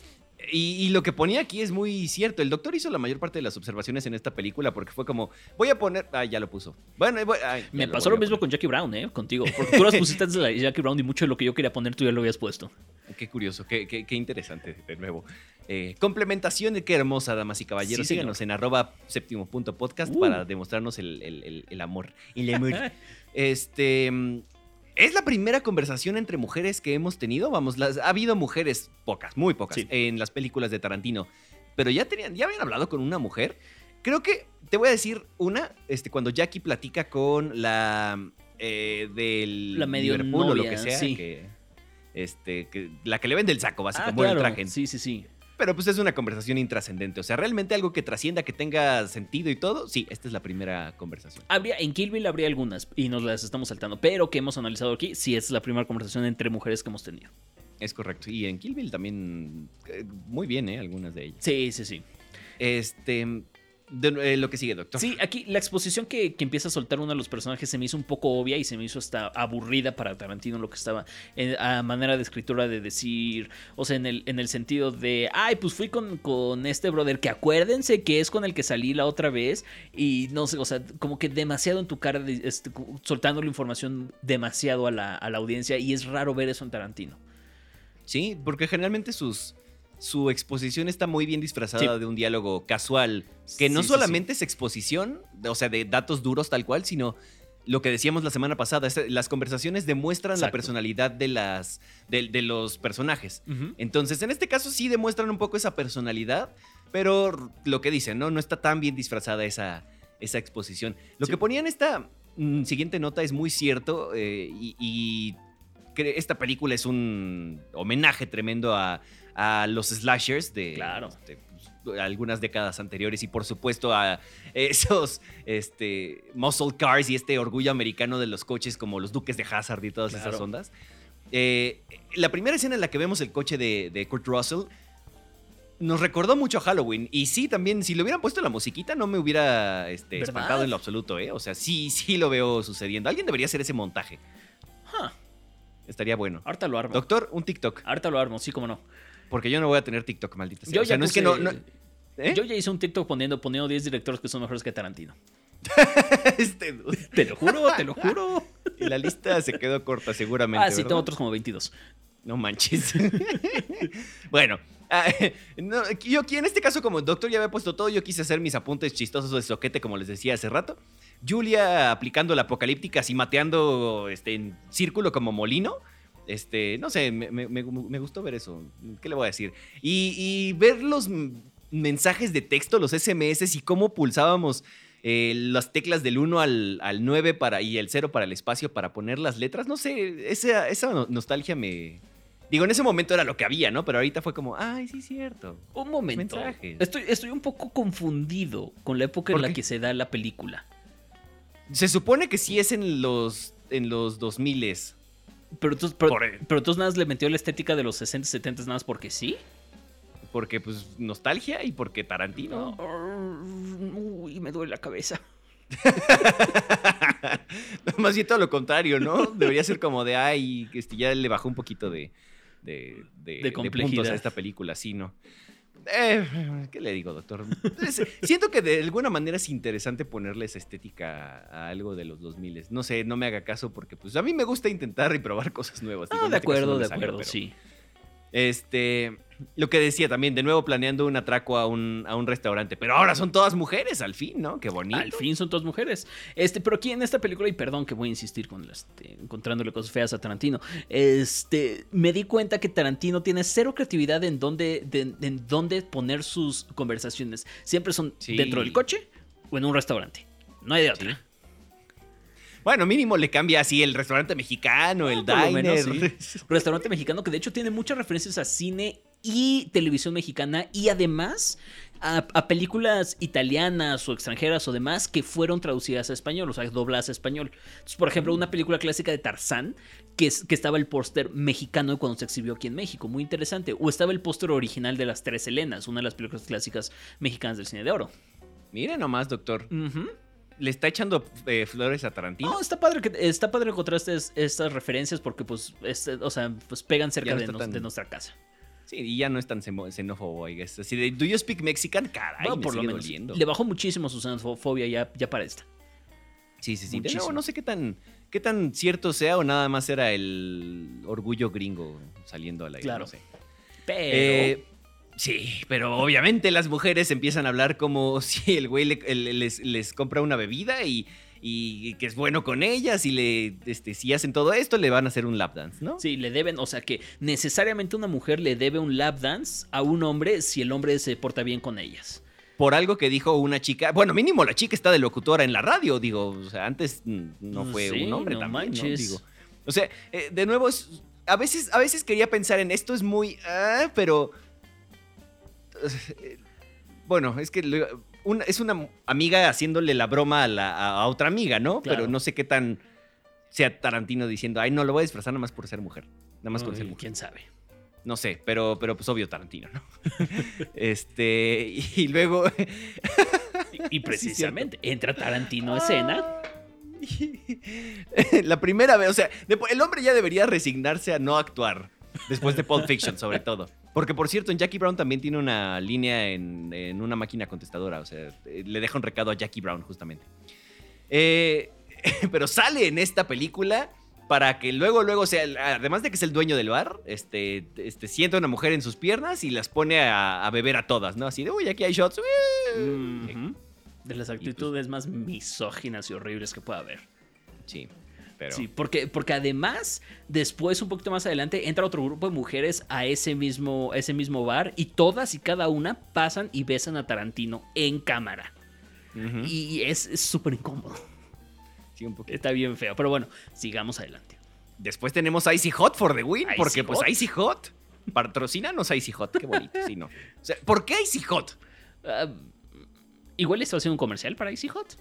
y, y lo que ponía aquí es muy cierto. El doctor hizo la mayor parte de las observaciones en esta película porque fue como, voy a poner. Ah, ya lo puso. Bueno, voy- ay, Me pasó lo mismo con Jackie Brown, ¿eh? Contigo. (laughs) Porque tú las pusiste antes de la Jackie Brown y mucho de lo que yo quería poner tú ya lo habías puesto. Qué curioso, qué, qué- qué interesante, de nuevo. Eh, complementación, qué hermosa, damas y caballeros. Sí, señor. Síganos en arroba séptimo punto podcast Uh. para demostrarnos el, el- el- el amor. El amor. (laughs) Este. Es la primera conversación entre mujeres que hemos tenido. Vamos, las, ha habido mujeres, pocas, muy pocas, Sí. en las películas de Tarantino. Pero ya tenían, ya habían hablado con una mujer. Creo que te voy a decir una, este, cuando Jackie platica con la eh, del La medio Liverpool o lo que sea, sí. que, este, que, la que le vende el saco, Ah, básicamente, bueno, el traje. Sí, sí, sí. Pero pues es una conversación intrascendente. O sea, realmente algo que trascienda, que tenga sentido y todo. Sí, esta es la primera conversación. Habría, en Kill Bill habría algunas y nos las estamos saltando, pero que hemos analizado aquí, sí es la primera conversación entre mujeres que hemos tenido. Es correcto. Y en Kill Bill también, eh, muy bien, ¿eh? Algunas de ellas. Sí, sí, sí. Este, de- eh, lo que sigue, doctor. Sí, aquí la exposición que, que empieza a soltar uno de los personajes se me hizo un poco obvia y se me hizo hasta aburrida para Tarantino lo que estaba en- a manera de escritura de decir, o sea, en el, en el sentido de, ay, pues fui con, con este brother que acuérdense que es con el que salí la otra vez y no sé, o sea, como que demasiado en tu cara, de- este, soltando la información demasiado a la, a la audiencia y es raro ver eso en Tarantino. Sí, porque generalmente sus, su exposición está muy bien disfrazada Sí. de un diálogo casual, que no Sí, sí, solamente es exposición, o sea, de datos duros tal cual, sino lo que decíamos la semana pasada, es- las conversaciones demuestran la personalidad de, las, de, de los personajes. Entonces, en este caso sí demuestran un poco esa personalidad, pero lo que dicen, ¿no? No está tan bien disfrazada esa, esa exposición. Lo que ponía en esta mm, siguiente nota es muy cierto eh, y, y esta película es un homenaje tremendo a, a los slashers de Claro. este, pues, algunas décadas anteriores y por supuesto a esos este, muscle cars y este orgullo americano de los coches como los duques de Hazard y todas esas ondas. Eh, la primera escena en la que vemos el coche de, de Kurt Russell nos recordó mucho a Halloween. Y sí, también, si le hubieran puesto la musiquita, no me hubiera este, espantado en lo absoluto, ¿eh? O sea, sí, sí lo veo sucediendo. Alguien debería hacer ese montaje. Huh, Estaría bueno. ahorita lo armo. Doctor, un TikTok. Ahorita lo armo, sí, como no. Porque yo no voy a tener TikTok, maldita sea. Yo o sea, ya no es que no. ¿eh? Yo ya hice un TikTok poniendo, poniendo 10 directores que son mejores que Tarantino. (laughs) Este. (laughs) Te lo juro, te lo juro. (laughs) y la lista se quedó corta, seguramente. Ah, sí, ¿verdad? tengo otros como 22. No manches. bueno, Ah, no, yo aquí en este caso, como el doctor ya había puesto todo, yo quise hacer mis apuntes chistosos de soquete, como les decía hace rato. Julia aplicando la apocalíptica, así mateando este, en círculo como molino. Este, no sé, me, me- me- me gustó ver eso. ¿Qué le voy a decir? Y, y ver los mensajes de texto, los SMS y cómo pulsábamos eh, las teclas del 1 al, al 9 para, y el 0 para el espacio para poner las letras. No sé, esa, esa no- nostalgia me... Digo, en ese momento era lo que había, ¿no? Pero ahorita fue como, ay, sí, cierto. Un momento. Mensajes. Estoy, estoy un poco confundido con la época en ¿Por la qué? que se da la película. Se supone que sí es en los, en los 2000 Pero entonces, pero, pero entonces nada más le metió la estética de los 60, 70 nada más porque sí. porque pues nostalgia y porque Tarantino. Uy, me duele la cabeza. (laughs) Más bien todo lo contrario, ¿no? Debería ser como de, ay, este, ya le bajó un poquito de, de, de, De puntos complejidad. a esta película, sí, ¿no? Eh, ¿Qué le digo, doctor? Siento que de alguna manera es interesante ponerle esa estética a algo de los 2000. No sé, no me haga caso porque pues a mí me gusta intentar y probar cosas nuevas. Ah, de este acuerdo, no de salió, acuerdo, pero- sí. Este, lo que decía también, de nuevo planeando un atraco a un, a un restaurante, pero ahora son todas mujeres, al fin, ¿no? Qué bonito. Al fin son todas mujeres. Este, pero aquí en esta película, y perdón que voy a insistir con este, encontrándole cosas feas a Tarantino. Este, me di cuenta que Tarantino tiene cero creatividad en dónde, de- en dónde poner sus conversaciones. Siempre son Sí. dentro del coche o en un restaurante. No hay de otra. Sí. Bueno, mínimo le cambia así el restaurante mexicano, el por lo diner. menos, sí. (laughs) Restaurante mexicano que de hecho tiene muchas referencias a cine y televisión mexicana y además a, a películas italianas o extranjeras o demás que fueron traducidas a español, o sea, dobladas a español. Entonces, por ejemplo, una película clásica de Tarzán, que, es, que estaba el póster mexicano cuando se exhibió aquí en México, muy interesante. O estaba el póster original de Las Tres Helenas, una de las películas clásicas mexicanas del cine de oro. Mire nomás, doctor. Le está echando eh, flores a Tarantino. No, está padre que está padre encontrar estas, estas referencias porque pues, este, o sea, pues pegan cerca nos- tan- de nuestra casa. Sí, y ya no es tan xenófobo, guess. Así de, ¿do you speak Mexican? Caray, Bueno, me por lo menos. doliendo. Le bajó muchísimo su xenofobia ya, ya para esta. Sí, sí, sí. De nuevo, no sé qué tan, qué tan cierto sea o nada más era el orgullo gringo saliendo al aire. Claro. No sé. Pero. Eh, sí, pero obviamente las mujeres empiezan a hablar como (laughs) si el güey le- les, les compra una bebida y, y que es bueno con ellas y le, este, si hacen todo esto le van a hacer un lap dance, ¿no? Sí, le deben, o sea que necesariamente una mujer le debe un lap dance a un hombre si el hombre se porta bien con ellas. Por algo que dijo una chica, bueno, mínimo la chica está de locutora en la radio, digo, o sea, antes mm, no fue Sí, un hombre no también, ¿no? Digo, o sea, eh, de nuevo, es- a, veces, a veces quería pensar en esto es muy, ah, pero, eh, bueno, es que lo- una- es una amiga haciéndole la broma a, la- a- otra amiga, ¿no? Claro. Pero no sé qué tan sea Tarantino diciendo, ay, no, lo voy a disfrazar nada más por ser mujer, nada más con ser mujer. ¿Quién sabe? No sé, pero, pero pues obvio Tarantino, ¿no? (laughs) este, y luego... (laughs) Y, y precisamente entra Tarantino a escena. (laughs) La primera vez, o sea, el hombre ya debería resignarse a no actuar. Después de Pulp Fiction, sobre todo. Porque, por cierto, en Jackie Brown también tiene una línea en, en una máquina contestadora. O sea, eh, le deja un recado a Jackie Brown, justamente. Eh, (laughs) pero sale en esta película para que luego, luego, sea, además de que es el dueño del bar, este, este, sienta a una mujer en sus piernas y las pone a, a beber a todas, ¿no? Así de, uy, aquí hay shots. uy". Ujú. De las actitudes más misóginas y horribles que pueda haber. Sí, pero... Sí, porque, porque además, después, un poquito más adelante, entra otro grupo de mujeres a ese mismo, a ese mismo bar y todas y cada una pasan y besan a Tarantino en cámara. Y es súper incómodo. Sí, un poquito. Está bien feo. Pero bueno, sigamos adelante. Después tenemos Icy Hot for the win, Icy porque pues. Icy Hot. Patrocínanos Icy Hot, qué bonito, sí, no. O sea, ¿por qué Icy Hot? Ah, igual está haciendo un comercial para Icy Hot.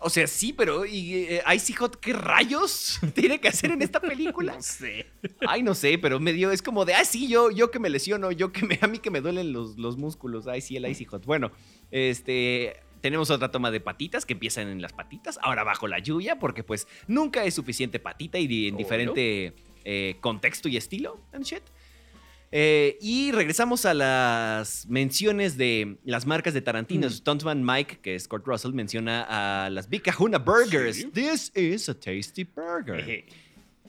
O sea, sí, pero ¿y, eh, Icy Hot qué rayos (laughs) tiene que hacer en esta (laughs) película? No sé. Ay, no sé, pero medio es como de, ah, sí, yo, yo que me lesiono, yo que me, a mí que me duelen los, los músculos. Ay, sí, el Icy Hot. Bueno, este, tenemos otra toma de patitas que empiezan en las patitas, ahora bajo la lluvia, porque pues nunca es suficiente patita y en diferente eh, contexto y estilo and shit. Eh, y regresamos a las menciones de las marcas de Tarantino. Mm. Stuntman Mike, que es Kurt Russell, menciona a las Big Kahuna Burgers. Sí. This is a tasty burger.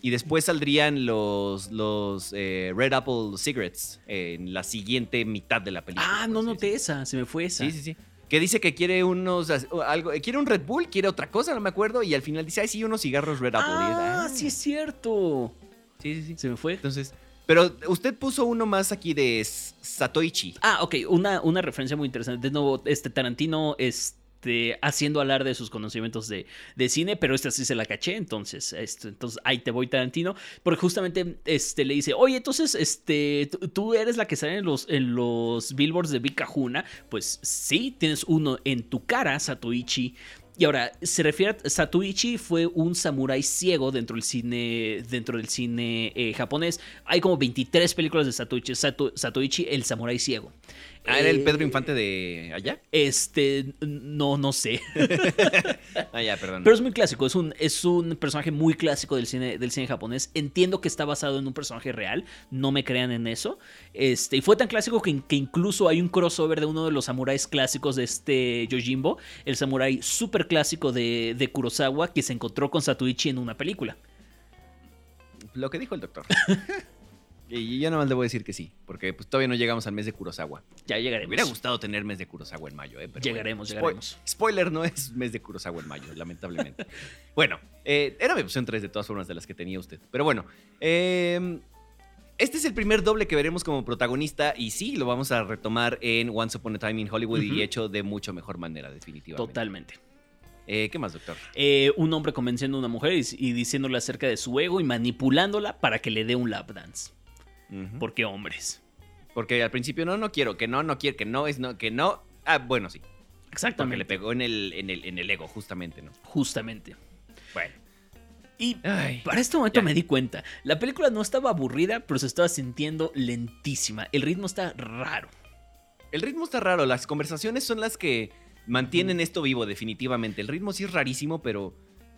Y después saldrían los, los eh, Red Apple Cigarettes en la siguiente mitad de la película. Ah, no noté esa, se me fue esa. Sí, sí, sí. Que dice que quiere unos. algo, quiere un Red Bull, quiere otra cosa, no me acuerdo. Y al final dice, ay, sí, unos cigarros Red Apple. Y es, Ah, sí es cierto. Sí, sí, sí. Se me fue. Entonces. Pero usted puso uno más aquí de Satoichi. Ah, ok, una, una referencia muy interesante. De nuevo, este Tarantino este, haciendo alarde de sus conocimientos de, de cine, pero esta sí se la caché, entonces, este, entonces ahí te voy Tarantino, porque justamente este, le dice, oye, entonces, este, tú- eres la que sale en los, en los billboards de Bikahuna, pues sí, tienes uno en tu cara, Satoichi. Y ahora, se refiere a Satoichi fue un samurái ciego dentro del cine, dentro del cine eh, japonés. Hay como 23 películas de Satoichi, Sato- Satoichi el samurái ciego. Ah, era el Eh, Pedro Infante de allá. Este, no, no sé. (laughs) Ah, ya, perdón. Pero es muy clásico, es un, es un personaje muy clásico del cine, del cine japonés. Entiendo que está basado en un personaje real, no me crean en eso. Este, y fue tan clásico que, que incluso hay un crossover de uno de los samuráis clásicos de este Yojimbo, el samurái súper clásico de, de Kurosawa, que se encontró con Satoichi en una película. Lo que dijo el doctor. (laughs) y yo nada más le voy a decir que sí, porque pues, todavía no llegamos al mes de Kurosawa. Ya Me llegaremos. hubiera gustado tener mes de Kurosawa en mayo, ¿eh? Pero Llegaremos, bueno. llegaremos. Spo- Spoiler, no es mes de Kurosawa en mayo, lamentablemente. (laughs) bueno, eh, era mi opción 3 de todas formas de las que tenía usted. Pero bueno, eh, este es el primer doble que veremos como protagonista y sí, lo vamos a retomar en Once Upon a Time in Hollywood y hecho de mucho mejor manera, definitivamente. Totalmente. Eh, ¿Qué más, doctor? Eh, un hombre convenciendo a una mujer y, y diciéndole acerca de su ego y manipulándola para que le dé un lap dance. Ujú. Porque hombres. Porque al principio no, no quiero, que no, no quiero, que no, es no, que no. Ah, bueno, sí. Porque Exactamente. le pegó en el, en el, en el ego, justamente, ¿no? Justamente. Bueno. Y Ay. para este momento Ya. me di cuenta. La película no estaba aburrida, pero se estaba sintiendo lentísima. El ritmo está raro. El ritmo está raro, las conversaciones son las que mantienen esto vivo, definitivamente. El ritmo sí es rarísimo, pero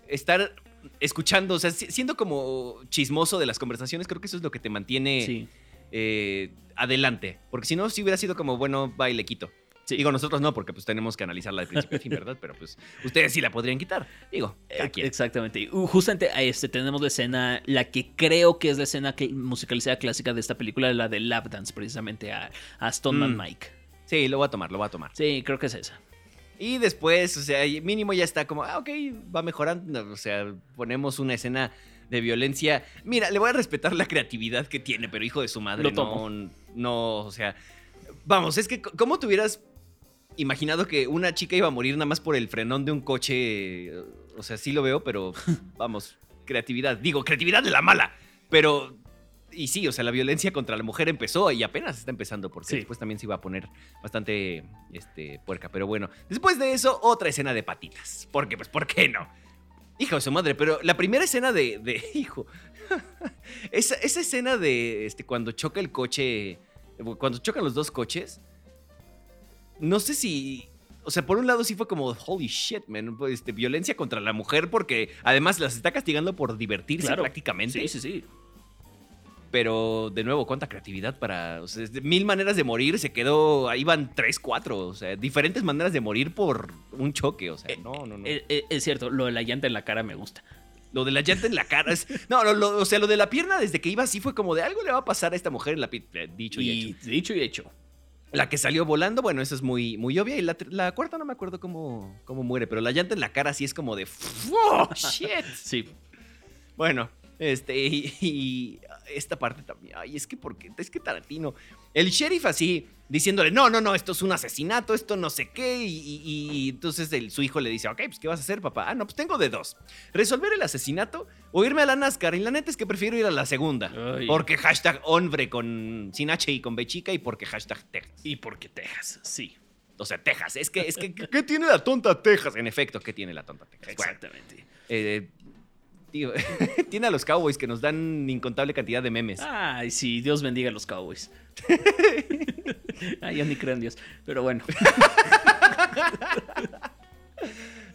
estar escuchando, o sea, si- siendo como chismoso de las conversaciones, creo que eso es lo que te mantiene Sí. eh, adelante. Porque si no, si hubiera sido como, bueno, va y le quito. Sí. Digo, nosotros no, porque pues tenemos que analizarla de principio a fin, (laughs) ¿verdad? Pero pues ustedes sí la podrían quitar. Digo, quien. Exactamente. Uh, justamente a este, tenemos la escena, la que creo que es la escena musicalizada clásica de esta película, la de Lap Dance, precisamente a, a Stoneman Mm. Mike. Sí, lo voy a tomar, lo voy a tomar. Sí, creo que es esa. Y después, o sea, mínimo ya está como, ah, ok, va mejorando. O sea, ponemos una escena de violencia. Mira, le voy a respetar la creatividad que tiene, pero hijo de su madre, no, no, o sea, vamos, es que, ¿cómo te hubieras imaginado que una chica iba a morir nada más por el frenón de un coche? O sea, sí lo veo, pero vamos, (laughs) creatividad. Digo, creatividad de la mala, pero... Y sí, o sea, la violencia contra la mujer empezó y apenas está empezando, porque Sí. después también se iba a poner bastante este, puerca. Pero bueno, después de eso, otra escena de patitas. Porque, pues, ¿por qué no? Hijo de su madre, pero la primera escena de. de (laughs) hijo. esa, esa escena de este, cuando choca el coche. Cuando chocan los dos coches. No sé si. O sea, por un lado sí fue como, holy shit, man. pues, Este, violencia contra la mujer porque además las está castigando por divertirse Claro. prácticamente. Sí, sí, sí. Pero de nuevo, cuánta creatividad para. O sea, mil maneras de morir. Se quedó. Ahí van tres, cuatro. O sea, diferentes maneras de morir por un choque. O sea, no, no, no. Eh, eh, es cierto, lo de la llanta en la cara me gusta. Lo de la llanta en la cara es. No, lo- o sea, lo de la pierna desde que iba así fue como de algo le va a pasar a esta mujer en la pi- eh, Dicho y, Y hecho. dicho y hecho. La que salió volando, bueno, eso es muy, muy obvia. Y la cuarta no me acuerdo cómo, cómo muere, pero la llanta en la cara sí es como de. ¡Oh, (laughs) shit! Sí. Bueno, este, y, y esta parte también. Ay, es que porque, es que Tarantino. El sheriff así, diciéndole, no, no, no, esto es un asesinato, esto no sé qué. Y, y- y entonces el- su hijo le dice, ok, pues ¿qué vas a hacer, papá? Ah, no, pues tengo de dos. Resolver el asesinato o irme a la NASCAR. Y la neta es que prefiero ir a la segunda. Ay. Porque hashtag hombre con sin H y con B chica y porque hashtag Texas. Y porque Texas, sí. O sea, Texas. Es que, es que, ¿qué tiene la tonta Texas? En efecto, ¿qué tiene la tonta Texas? Bueno, Exactamente. eh, (laughs) tiene a los Cowboys que nos dan incontable cantidad de memes. Ay, sí, Dios bendiga a los Cowboys. (laughs) Ay, ya ni creo en Dios. Pero bueno.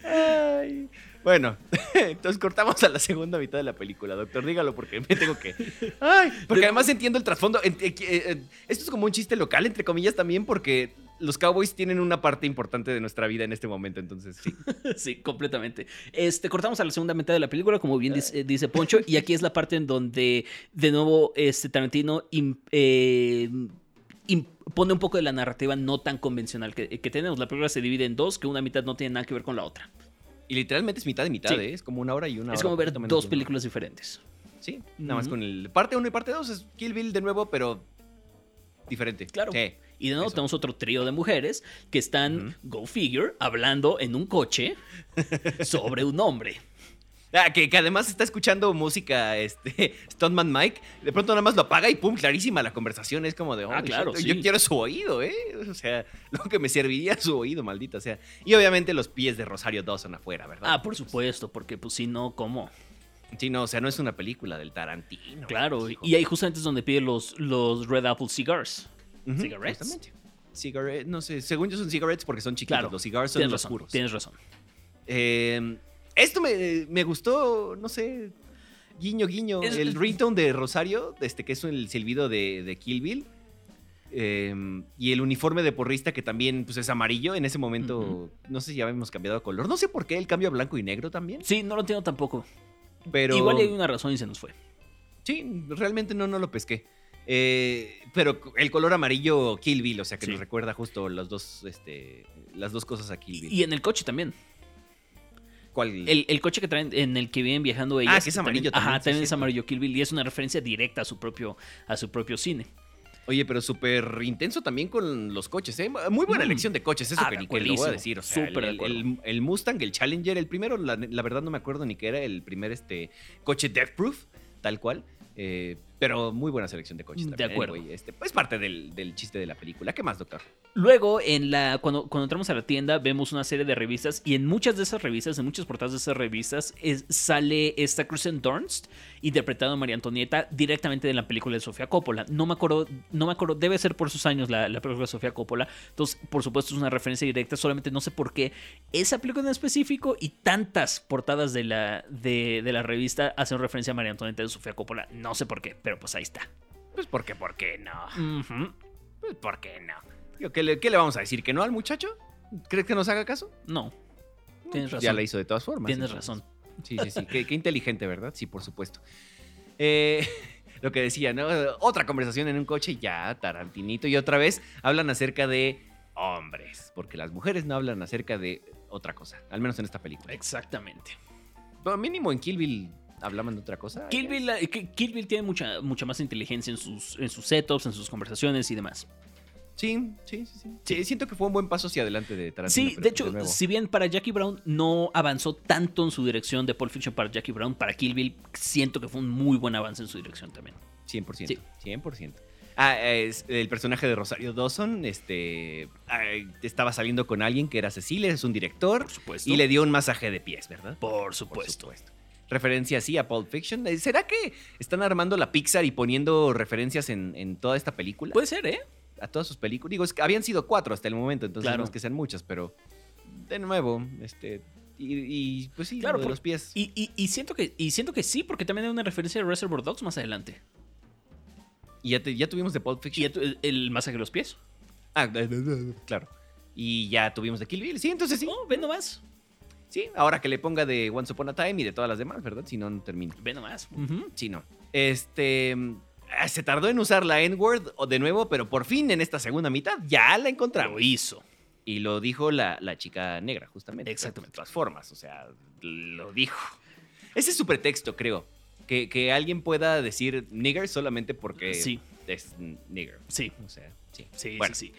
Ay. Bueno, (laughs) entonces cortamos a la segunda mitad de la película, doctor. Dígalo porque me tengo que. Ay, porque además entiendo el trasfondo. Eh, eh, Esto es como un chiste local, entre comillas, también, porque los Cowboys tienen una parte importante de nuestra vida en este momento, entonces sí. (laughs) Sí, completamente. Este, cortamos a la segunda mitad de la película, como bien dice, dice Poncho, y aquí es la parte en donde, de nuevo, este Tarantino eh, pone un poco de la narrativa no tan convencional que, que tenemos. La película se divide en dos, que una mitad no tiene nada que ver con la otra. Y literalmente es mitad de mitad, Sí. ¿eh? Es como una hora y una es hora, como ver dos películas diferentes. Sí, nada más con el parte 1 y parte 2 es Kill Bill de nuevo, pero diferente. Claro. Sí. Y de nuevo Eso. tenemos otro trío de mujeres que están, go figure, hablando en un coche (laughs) sobre un hombre. Ah, que, que además está escuchando música, este, (laughs) Stuntman Mike, de pronto nada más lo apaga y pum, clarísima la conversación, es como de, Ah, "Holy claro, sí. yo quiero su oído, ¿eh? O sea, (laughs) lo que me serviría su oído, maldita sea. Y obviamente los pies de Rosario Dawson afuera, ¿verdad? Ah, por supuesto, porque pues si no, ¿cómo? Sí, no, o sea, no es una película del Tarantino. Claro, hijo. y ahí justamente es donde pide los, los Red Apple Cigars. Cigarettes. justamente. Cigarette, no sé, según yo son cigarettes porque son chiquitos, Claro, los cigars son los razón, puros. tienes razón. Eh, esto me, me gustó, no sé, guiño, guiño. Es- el ringtone de Rosario, este que es el silbido de, de Kill Bill. eh, y el uniforme de porrista que también pues, es amarillo. En ese momento, no sé si ya habíamos cambiado de color. No sé por qué el cambio a blanco y negro también. Sí, no lo entiendo tampoco. Pero Igual hay una razón y se nos fue. sí, realmente no, no lo pesqué. Eh, pero el color amarillo Kill Bill, o sea que Sí. nos recuerda justo los dos, este, las dos cosas a Kill Bill. Y en el coche también. ¿Cuál? El, el coche que traen, en el que vienen viajando ellas. Ah, que es amarillo también, Ajá, sí, también es cierto. amarillo Kill Bill y es una referencia directa a su propio, a su propio cine. Oye, pero súper intenso también con los coches, ¿eh? Muy buena Mm. elección de coches, eso Ah, que que lo voy a decir. O sea, Súper el, acuerdo. el- el Mustang, el Challenger, el primero, la, la verdad no me acuerdo ni qué era, el primer este, coche Death Proof, tal cual. eh, pero muy buena selección de coches De también. acuerdo. anyway, este, pues parte del, del chiste de la película. ¿Qué más, doctor? Luego, en la, cuando, cuando entramos a la tienda, vemos una serie de revistas y en muchas de esas revistas, en muchas portadas de esas revistas, es- sale esta Kristen Dunst, interpretando a María Antonieta directamente de la película de Sofía Coppola. No me acuerdo, no me acuerdo, debe ser por sus años la, la película de Sofía Coppola. Entonces, por supuesto, es una referencia directa, solamente no sé por qué esa película en específico y tantas portadas de la, de, de la revista hacen referencia a María Antonieta de Sofía Coppola. No sé por qué, pero pues ahí está. Pues porque, ¿por qué no? Pues ¿por qué no? Digo, ¿qué, le, qué le vamos a decir? ¿Que no al muchacho? ¿Crees que nos haga caso? No, tienes razón. Ya la hizo de todas formas. Tienes entonces. razón. Sí, sí, sí. qué, qué inteligente, ¿verdad? Sí, por supuesto. Eh, (laughs) lo que decía, ¿no? Otra conversación en un coche, ya, Tarantinito. Y otra vez hablan acerca de hombres. Porque las mujeres no hablan acerca de otra cosa. Al menos en esta película. Exactamente. Pero mínimo en Kill Bill hablaban de otra cosa. Kill Bill, Ki- Kill Bill tiene mucha, mucha más inteligencia en sus, en sus setups, en sus conversaciones y demás. Sí, sí, sí, sí. Sí, Siento que fue un buen paso hacia adelante de Tarantino. Sí, de hecho, si bien para Jackie Brown no avanzó tanto en su dirección de Pulp Fiction para Jackie Brown, para Kill Bill siento que fue un muy buen avance en su dirección también. 100%. Sí. 100%. Ah, es el personaje de Rosario Dawson, este, estaba saliendo con alguien que era Cecilia, es un director, Por supuesto. y le dio un masaje de pies, ¿verdad? Por Por supuesto. Referencia así a Pulp Fiction. Eh, ¿Será que están armando la Pixar y poniendo referencias en, en toda esta película? Puede ser, ¿eh? a todas sus películas. Digo, es que habían sido cuatro hasta el momento, entonces Claro. no es que sean muchas, pero de nuevo, este, y, y, pues sí, Claro, lo de por- los pies. Y, y- y siento que, y siento que sí, porque también hay una referencia a Reservoir Dogs más adelante. Y ya, te- ya tuvimos de Pulp Y Fiction. tu- el, el masaje de los pies. Ah, (laughs) claro. Y ya tuvimos de Kill Bill. Sí, entonces sí. Oh, ve nomás. Sí, ahora que le ponga de Once Upon a Time y de todas las demás, ¿verdad? Si no, no termino. Ve nomás. Sí, no. Este. ah, Se tardó en usar la N-word o de nuevo, pero por fin en esta segunda mitad ya la encontramos. Lo hizo. Y lo dijo la, la chica negra, justamente. Exactamente. De todas formas, o sea, lo dijo. Ese es su pretexto, creo. Que, que alguien pueda decir nigger solamente porque Sí. es nigger. Sí, O sea, sí. sí, Bueno, sí, sí.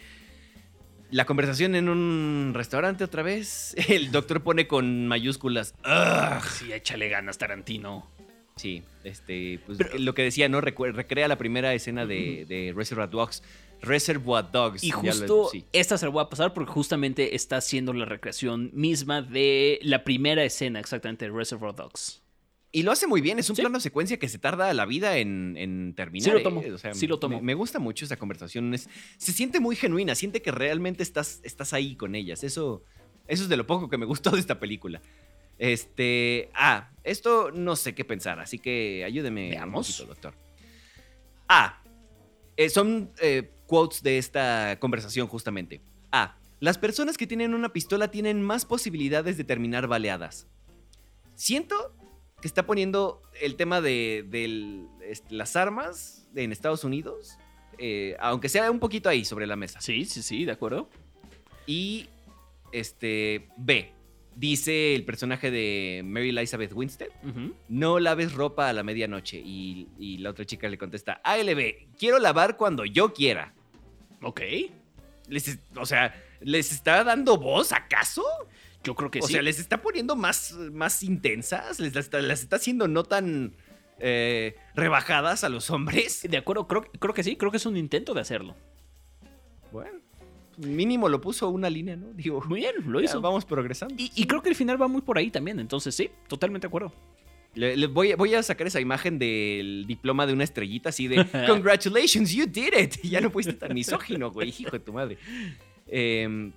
La conversación en un restaurante otra vez. (laughs) El doctor pone con mayúsculas. "Ugh". Sí, échale ganas, Tarantino. Sí, este, pues Pero- lo que decía, ¿no? Recrea la primera escena de, de Reservoir Dogs. Reservoir Dogs. Y lo- justo sí. esta se la voy a pasar porque justamente está haciendo la recreación misma de la primera escena exactamente de Reservoir Dogs. Y lo hace muy bien, es un Sí. plano secuencia que se tarda la vida en, en terminar. Sí lo ¿eh? tomo, O sea, sí lo tomo. Me, me gusta mucho esa conversación. es- se siente muy genuina, siente que realmente estás, estás ahí con ellas. Eso, eso es de lo poco que me (laughs) gustó de esta película. Este. Ah, esto no sé qué pensar, así que ayúdeme Veamos. un poquito, doctor. Ah, eh, son eh, quotes de esta conversación, justamente. A. Las personas que tienen una pistola tienen más posibilidades de terminar baleadas. Siento que está poniendo el tema de, este, las armas en Estados Unidos, eh, aunque sea un poquito ahí sobre la mesa. Sí, sí, sí, de acuerdo. Y este B. Dice el personaje de Mary Elizabeth Winstead. No laves ropa a la medianoche. Y, y la otra chica le contesta, ALB, quiero lavar cuando yo quiera. Ok. Les o sea, ¿les está dando voz acaso? Yo creo que o sí. sea, ¿les está poniendo más, más intensas? ¿Les las está, las está haciendo no tan eh, rebajadas a los hombres? De acuerdo, creo, creo que sí, creo que es un intento de hacerlo. Bueno, mínimo lo puso una línea, ¿no? Digo, Muy bien, lo hizo. vamos progresando. Y, y creo que el final va muy por ahí también, entonces sí, totalmente de acuerdo. Le- le voy, voy a sacar esa imagen del diploma de una estrellita así de (laughs) Congratulations, you did it. (laughs) Ya no fuiste tan misógino, güey, hijo de tu madre. Eh,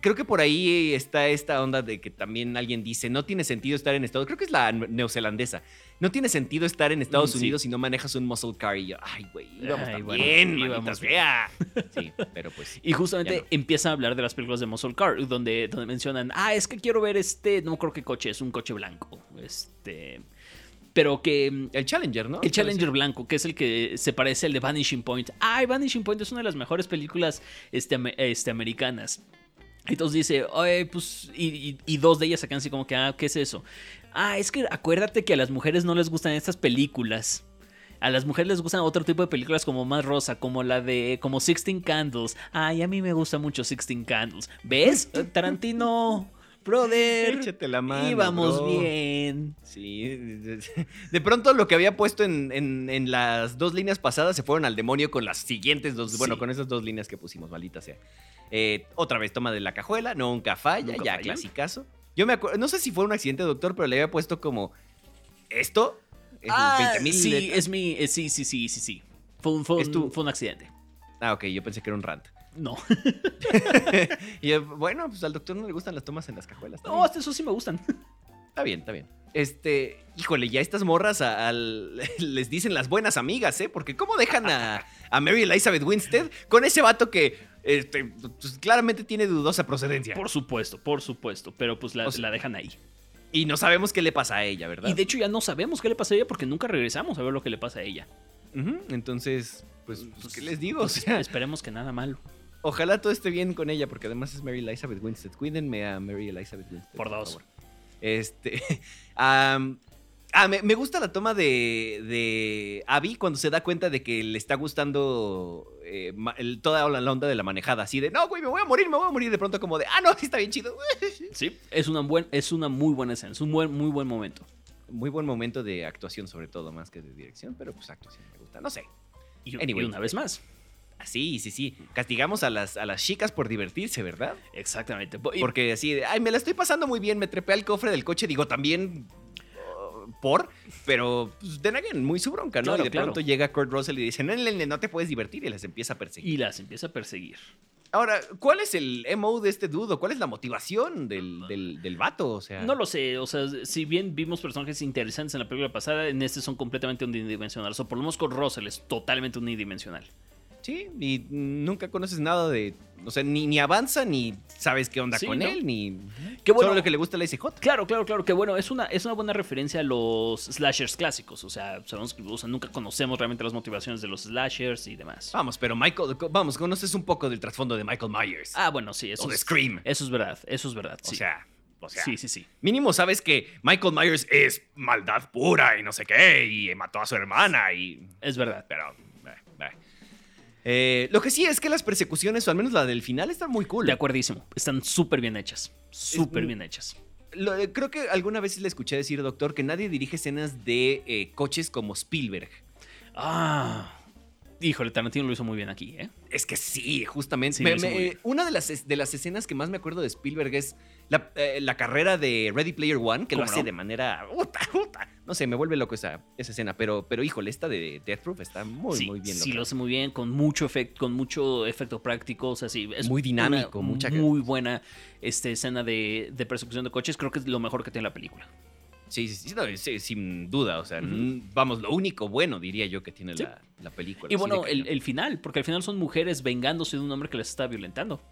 creo que por ahí está esta onda de que también alguien dice, no tiene sentido estar en Estados Creo que es la neozelandesa. No tiene sentido estar en Estados Mm, sí. Unidos si no manejas un muscle car. Y yo, ay, güey, íbamos Ay, tan bueno, sea. (laughs) Sí, pero pues... Y justamente no. empieza a hablar de las películas de Muscle Car, donde, donde mencionan, ah, es que quiero ver este, no creo qué coche, es un coche blanco. Este. Pero que. mm, El Challenger, ¿no? El Challenger blanco, que es el que se parece al de Vanishing Point. Ay, Vanishing Point es una de las mejores películas este, este, americanas. Entonces dice, "Ay, pues, y, y- y dos de ellas sacan así como que, ah, ¿qué es eso? Ah, es que acuérdate que a las mujeres no les gustan estas películas. A las mujeres les gustan otro tipo de películas como más rosa, como la de, como Sixteen Candles. Ay, a mí me gusta mucho Sixteen Candles. ¿Ves? (laughs) Tarantino, brother. Échate la mano, Íbamos bro. bien. Sí, de- pronto lo que había puesto en, en- en las dos líneas pasadas se fueron al demonio con las siguientes dos, bueno, con esas dos líneas que pusimos, maldita sea. Eh, otra vez toma de la cajuela, nunca falla, Nunca ya falla. clasicazo. Yo me acuerdo, no sé si fue un accidente, doctor, pero le había puesto como esto, es Ah, 20,000 sí, letras. es mi. eh, sí, sí, sí, sí, sí. Fue un, fue un- fue un accidente. Ah, ok, yo pensé que era un rant. No. (laughs) y bueno, pues al doctor no le gustan las tomas en las cajuelas. No, hasta eso sí me gustan. Está bien, está bien. Este, híjole, ya estas morras a- (laughs) les dicen las buenas amigas, ¿eh? Porque ¿cómo dejan a, a Mary Elizabeth Winstead con ese vato que este, pues, claramente tiene dudosa procedencia? Por supuesto, por supuesto. Pero pues la, O sea, la dejan ahí. Y no sabemos qué le pasa a ella, ¿verdad? Y de hecho ya no sabemos qué le pasa a ella porque nunca regresamos a ver lo que le pasa a ella. Entonces, pues, pues, ¿qué les digo? O sea, Esperemos que nada malo. Ojalá todo esté bien con ella, porque además es Mary Elizabeth Winstead. Cuídenme a Mary Elizabeth Winstead. Por dos. favor. Este. (laughs) ah, me, me gusta la toma de, de Abby cuando se da cuenta de que le está gustando eh, el- toda la, la onda de la manejada. Así de, no, güey, me voy a morir, me voy a morir. De pronto, como de, ah, no, sí está bien chido. (laughs) Sí. Es una, buen, es una muy buena escena. Es un buen, muy buen momento. Muy buen momento de actuación, sobre todo, más que de dirección, pero pues actuación me gusta. No sé. Y, Anyway. y una vez más. Sí, sí, sí. Castigamos a las, a las chicas por divertirse, ¿verdad? Exactamente. Porque así, ay, me la estoy pasando muy bien, me trepé al cofre del coche, digo, también uh, por, pero pues, de again, muy su bronca, ¿no? Claro, y de claro. pronto llega Kurt Russell y dice, no, no, te puedes divertir y les empieza a perseguir. y las empieza a perseguir. Ahora, ¿cuál es el MO de este dudo? ¿Cuál es la motivación del, del, del vato? O sea, No lo sé, o sea, si bien vimos personajes interesantes en la película pasada, en este son completamente unidimensionales. O por lo menos con Russell es totalmente unidimensional. Sí, y nunca conoces nada de, o sea, ni, ni avanza, ni sabes qué onda Sí, con ¿no? él, ni... Qué bueno. Solo lo que le gusta la ICJ. Claro, claro, claro, que bueno, es una, es una buena referencia a los slashers clásicos. O sea, sabemos que o sea, nunca conocemos realmente las motivaciones de los slashers y demás. Vamos, pero Michael, vamos, conoces un poco del trasfondo de Michael Myers. Ah, bueno, sí, eso o de es, Scream. eso es verdad, eso es verdad. O sí. sea, o sea, sí, sí, sí. mínimo sabes que Michael Myers es maldad pura y no sé qué, y mató a su hermana y... Es verdad. Pero... eh, lo que sí es que las persecuciones, o al menos la del final, están muy cool. De acuerdísimo. Están súper bien hechas. Súper bien hechas. Lo- eh, creo que alguna vez le escuché decir, doctor, que nadie dirige escenas de eh, coches como Spielberg. Ah. Híjole, Tarantino lo hizo muy bien aquí, ¿eh? Es que sí, justamente. Sí, Me- me- bien. una de las, de las escenas que más me acuerdo de Spielberg es la, eh, la carrera de Ready Player One, que lo ¿Cómo hace no? de manera. puta. No sé, me vuelve loco esa, esa escena. Pero, pero híjole, esta de Death Proof está muy, sí, muy bien. sí, lograda. lo hace muy bien, con mucho efecto, con mucho efecto práctico. O sea, sí, es Muy dinámico, una mucha- muy buena este, escena de, de persecución de coches. Creo que es lo mejor que tiene la película. Sí, sí, sí, no, sí, sin duda. O sea, vamos, lo único bueno, diría yo, que tiene Sí. la, la película. Y bueno, el, el final, porque al final son mujeres vengándose de un hombre que las está violentando.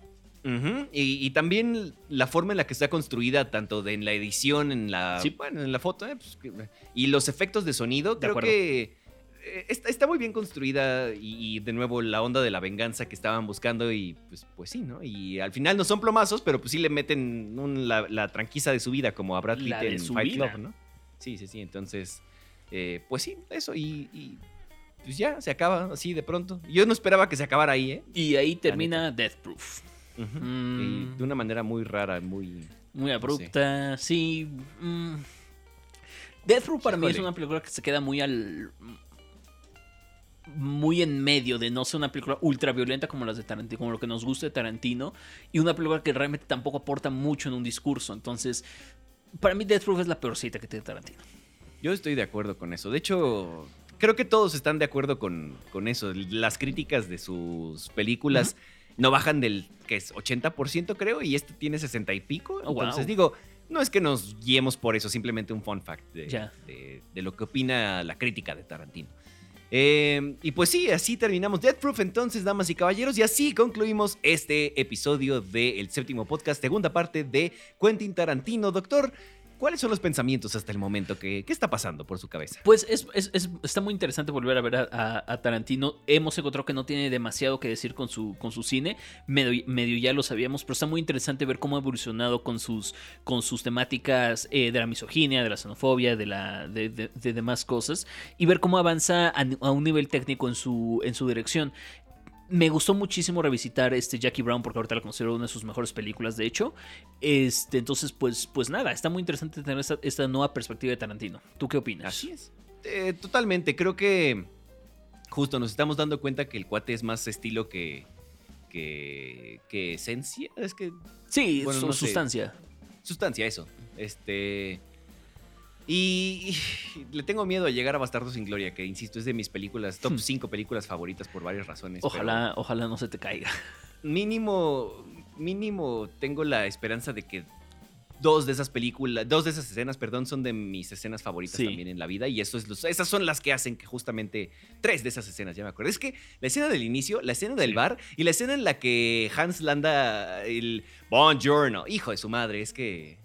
Y, y también la forma en la que está construida, tanto de, en la edición, en la, Sí. bueno, en la foto, eh, pues, y los efectos de sonido, De creo acuerdo. que está, está muy bien construida y, y de nuevo la onda de la venganza que estaban buscando y pues, pues sí, ¿no? Y al final no son plomazos, pero pues sí le meten un- la, la tranquiza de su vida como a Brad Pitt en Fight. Club, ¿no? Sí, sí, sí, entonces, eh, pues sí, eso y, y, pues ya, se acaba así de pronto. Yo no esperaba que se acabara ahí, ¿eh? Y ahí termina Death Proof. Ujú. Mm. Y de una manera muy rara, muy... Muy abrupta, sí. mm. Death Proof para mí es una película que se queda muy al. Muy en medio de no ser una película ultra violenta como las de Tarantino, como lo que nos gusta de Tarantino, y una película que realmente tampoco aporta mucho en un discurso. Entonces, para mí, Death Proof es la peorcita que tiene Tarantino. Yo estoy de acuerdo con eso. De hecho, creo que todos están de acuerdo con, con eso. Las críticas de sus películas no bajan del que es 80%, creo, y este tiene 60 y pico. Oh, wow. Entonces, digo, no es que nos guiemos por eso, simplemente un fun fact de, Ya. de- de lo que opina la crítica de Tarantino. Eh, y pues sí, así terminamos Death Proof entonces, damas y caballeros, y así concluimos este episodio del séptimo podcast, segunda parte de Quentin Tarantino. Doctor, ¿cuáles son los pensamientos hasta el momento? ¿Qué, qué está pasando por su cabeza? Pues es, es- es- está muy interesante volver a ver a, Tarantino. Hemos encontrado que no tiene demasiado que decir con su, con su cine. Medio, medio ya lo sabíamos, pero está muy interesante ver cómo ha evolucionado con sus, con sus temáticas eh, de la misoginia, de la xenofobia, de, la, de, de- de demás cosas. Y ver cómo avanza a, a un nivel técnico en su, en su dirección. Me gustó muchísimo revisitar este Jackie Brown porque ahorita la considero una de sus mejores películas, de hecho. Este, entonces, pues, pues nada, está muy interesante tener esta, esta nueva perspectiva de Tarantino. ¿Tú qué opinas? Así es. Eh, totalmente, creo que justo nos estamos dando cuenta que el cuate es más estilo que, que, que esencia. Es que Sí, Bueno, su no sé. sustancia. sustancia, eso. Este. Y, y le tengo miedo a llegar a Bastardo sin Gloria, que insisto, es de mis películas, top Hmm. 5 películas favoritas por varias razones. Ojalá, ojalá no se te caiga. mínimo, mínimo tengo la esperanza de que dos de esas películas, dos de esas escenas, perdón, son de mis escenas favoritas Sí. también en la vida. Y eso es los- esas son las que hacen que justamente tres de esas escenas, ya me acuerdo. Es que la escena del inicio, la escena del Sí. bar y la escena en la que Hans landa el Buongiorno, hijo de su madre, es que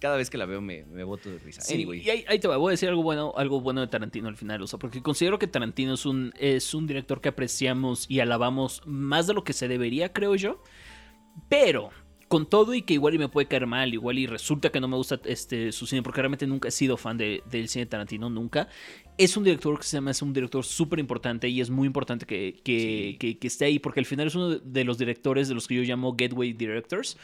cada vez que la veo me, me boto de risa. Sí, Anyway. y ahí, ahí te va, voy a decir algo bueno, algo bueno de Tarantino al final, o sea, porque considero que Tarantino es un, es un director que apreciamos y alabamos más de lo que se debería, creo yo. Pero, con todo y que igual y me puede caer mal, igual y resulta que no me gusta este, su cine, porque realmente nunca he sido fan de- del cine de Tarantino, nunca. Es un director que se me hace un director súper importante y es muy importante que, que, Sí. que- que esté ahí, porque al final es uno de los directores de los que yo llamo Gateway Directors,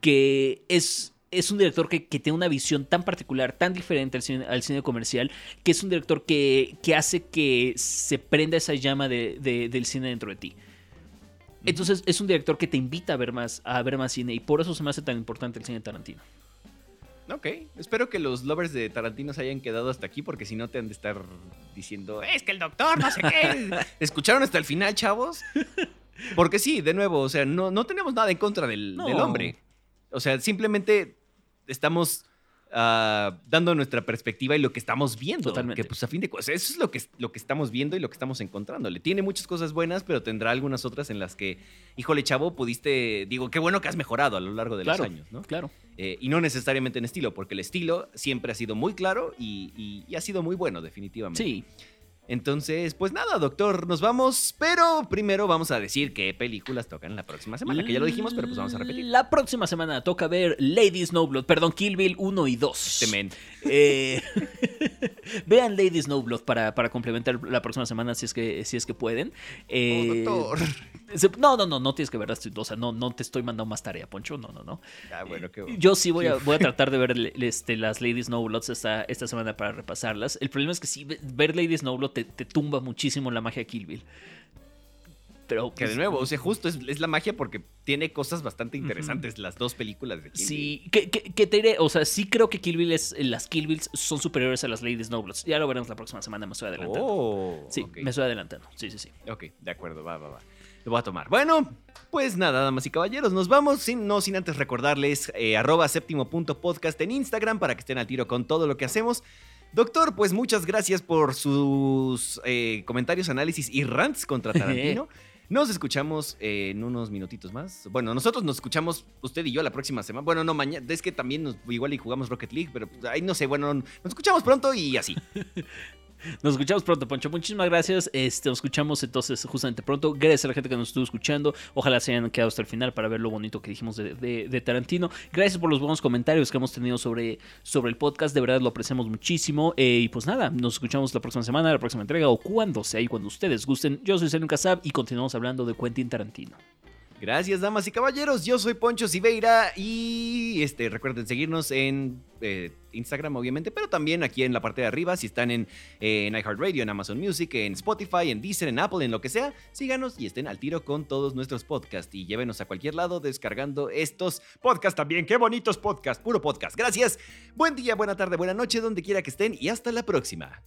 que es, es un director que, que tiene una visión tan particular, tan diferente al cine, al cine comercial, que es un director que, que hace que se prenda esa llama de- de- del cine dentro de ti. Entonces es un director que te invita a ver más, a ver más cine y por eso se me hace tan importante el cine de Tarantino. Ok, espero que los lovers de Tarantino se hayan quedado hasta aquí porque si no te han de estar diciendo, es que el doctor no sé qué. (laughs) ¿Escucharon hasta el final, chavos? Porque sí, de nuevo, o sea, no, no tenemos nada en contra del, No. del hombre. O sea, simplemente estamos ah, dando nuestra perspectiva y lo que estamos viendo. Totalmente. Que pues a fin de cosas, eso es lo que, lo que estamos viendo y lo que estamos encontrándole. Tiene muchas cosas buenas, pero tendrá algunas otras en las que, híjole, chavo, pudiste, digo, qué bueno que has mejorado a lo largo de Claro, los años, ¿no? claro. Eh, y no necesariamente en estilo, porque el estilo siempre ha sido muy claro y, y- y ha sido muy bueno, definitivamente. Sí, Entonces, pues nada, doctor, nos vamos, pero primero vamos a decir qué películas tocan la próxima semana, que ya lo dijimos, pero pues vamos a repetir. La próxima semana toca ver Lady Snowblood, perdón, Kill Bill 1 y 2. Este men. Eh, (laughs) (laughs) vean Lady Snowblood para, para complementar la próxima semana si es que, si es que pueden. Eh, Oh, doctor. se- No, no, no, no tienes que verlas. O sea, no, no te estoy mandando más tarea, Poncho. No, no, no. Ah, bueno, qué bueno. Yo sí voy a, voy a (laughs) tratar de ver este, las Lady Snowbloods esta, esta semana para repasarlas. El problema es que sí, ve- ver Lady Snowblood te, te tumba muchísimo la magia Kill Bill. Pero, Que de pues, nuevo, o sea, justo es, es la magia porque tiene cosas bastante interesantes las dos películas de Kill Bill. Sí, que, que- que te diré, o sea, sí creo que Kill Bill es, las Kill Bills son superiores a las Lady Snowbloods. Ya lo veremos la próxima semana, me estoy adelantando. Oh, sí, me estoy adelantando. Sí, sí, sí. Ok, de acuerdo, va, va, va. Lo voy a tomar. Bueno, pues nada, damas y caballeros, nos vamos, sin, no sin antes recordarles eh, arroba séptimo punto podcast en Instagram para que estén al tiro con todo lo que hacemos. Doctor, pues muchas gracias por sus eh, comentarios, análisis y rants contra (laughs) Tarantino. Nos escuchamos eh, en unos minutitos más. Bueno, nosotros nos escuchamos usted y yo la próxima semana. Bueno, no mañana. Es que también nos, igual y jugamos Rocket League, pero pues, ahí no sé. Bueno, nos escuchamos pronto y así. (laughs) (laughs) Nos escuchamos pronto, Poncho. Muchísimas gracias. Este, nos escuchamos entonces justamente pronto. Gracias a la gente que nos estuvo escuchando. Ojalá se hayan quedado hasta el final para ver lo bonito que dijimos de, Tarantino. Gracias por los buenos comentarios que hemos tenido sobre, sobre el podcast. De verdad lo apreciamos muchísimo. Eh, y pues nada, nos escuchamos la próxima semana, la próxima entrega o cuando sea y cuando ustedes gusten. Yo soy Selin Casab y continuamos hablando de Quentin Tarantino. Gracias, damas y caballeros. Yo soy Poncho Siveira y este, recuerden seguirnos en eh, Instagram, obviamente, pero también aquí en la parte de arriba. Si están en, en iHeartRadio, en Amazon Music, en Spotify, en Deezer, en Apple, en lo que sea, síganos y estén al tiro con todos nuestros podcasts y llévenos a cualquier lado descargando estos podcasts también. ¡Qué bonitos podcasts! Puro podcast. Gracias. Buen día, buena tarde, buena noche, donde quiera que estén y hasta la próxima.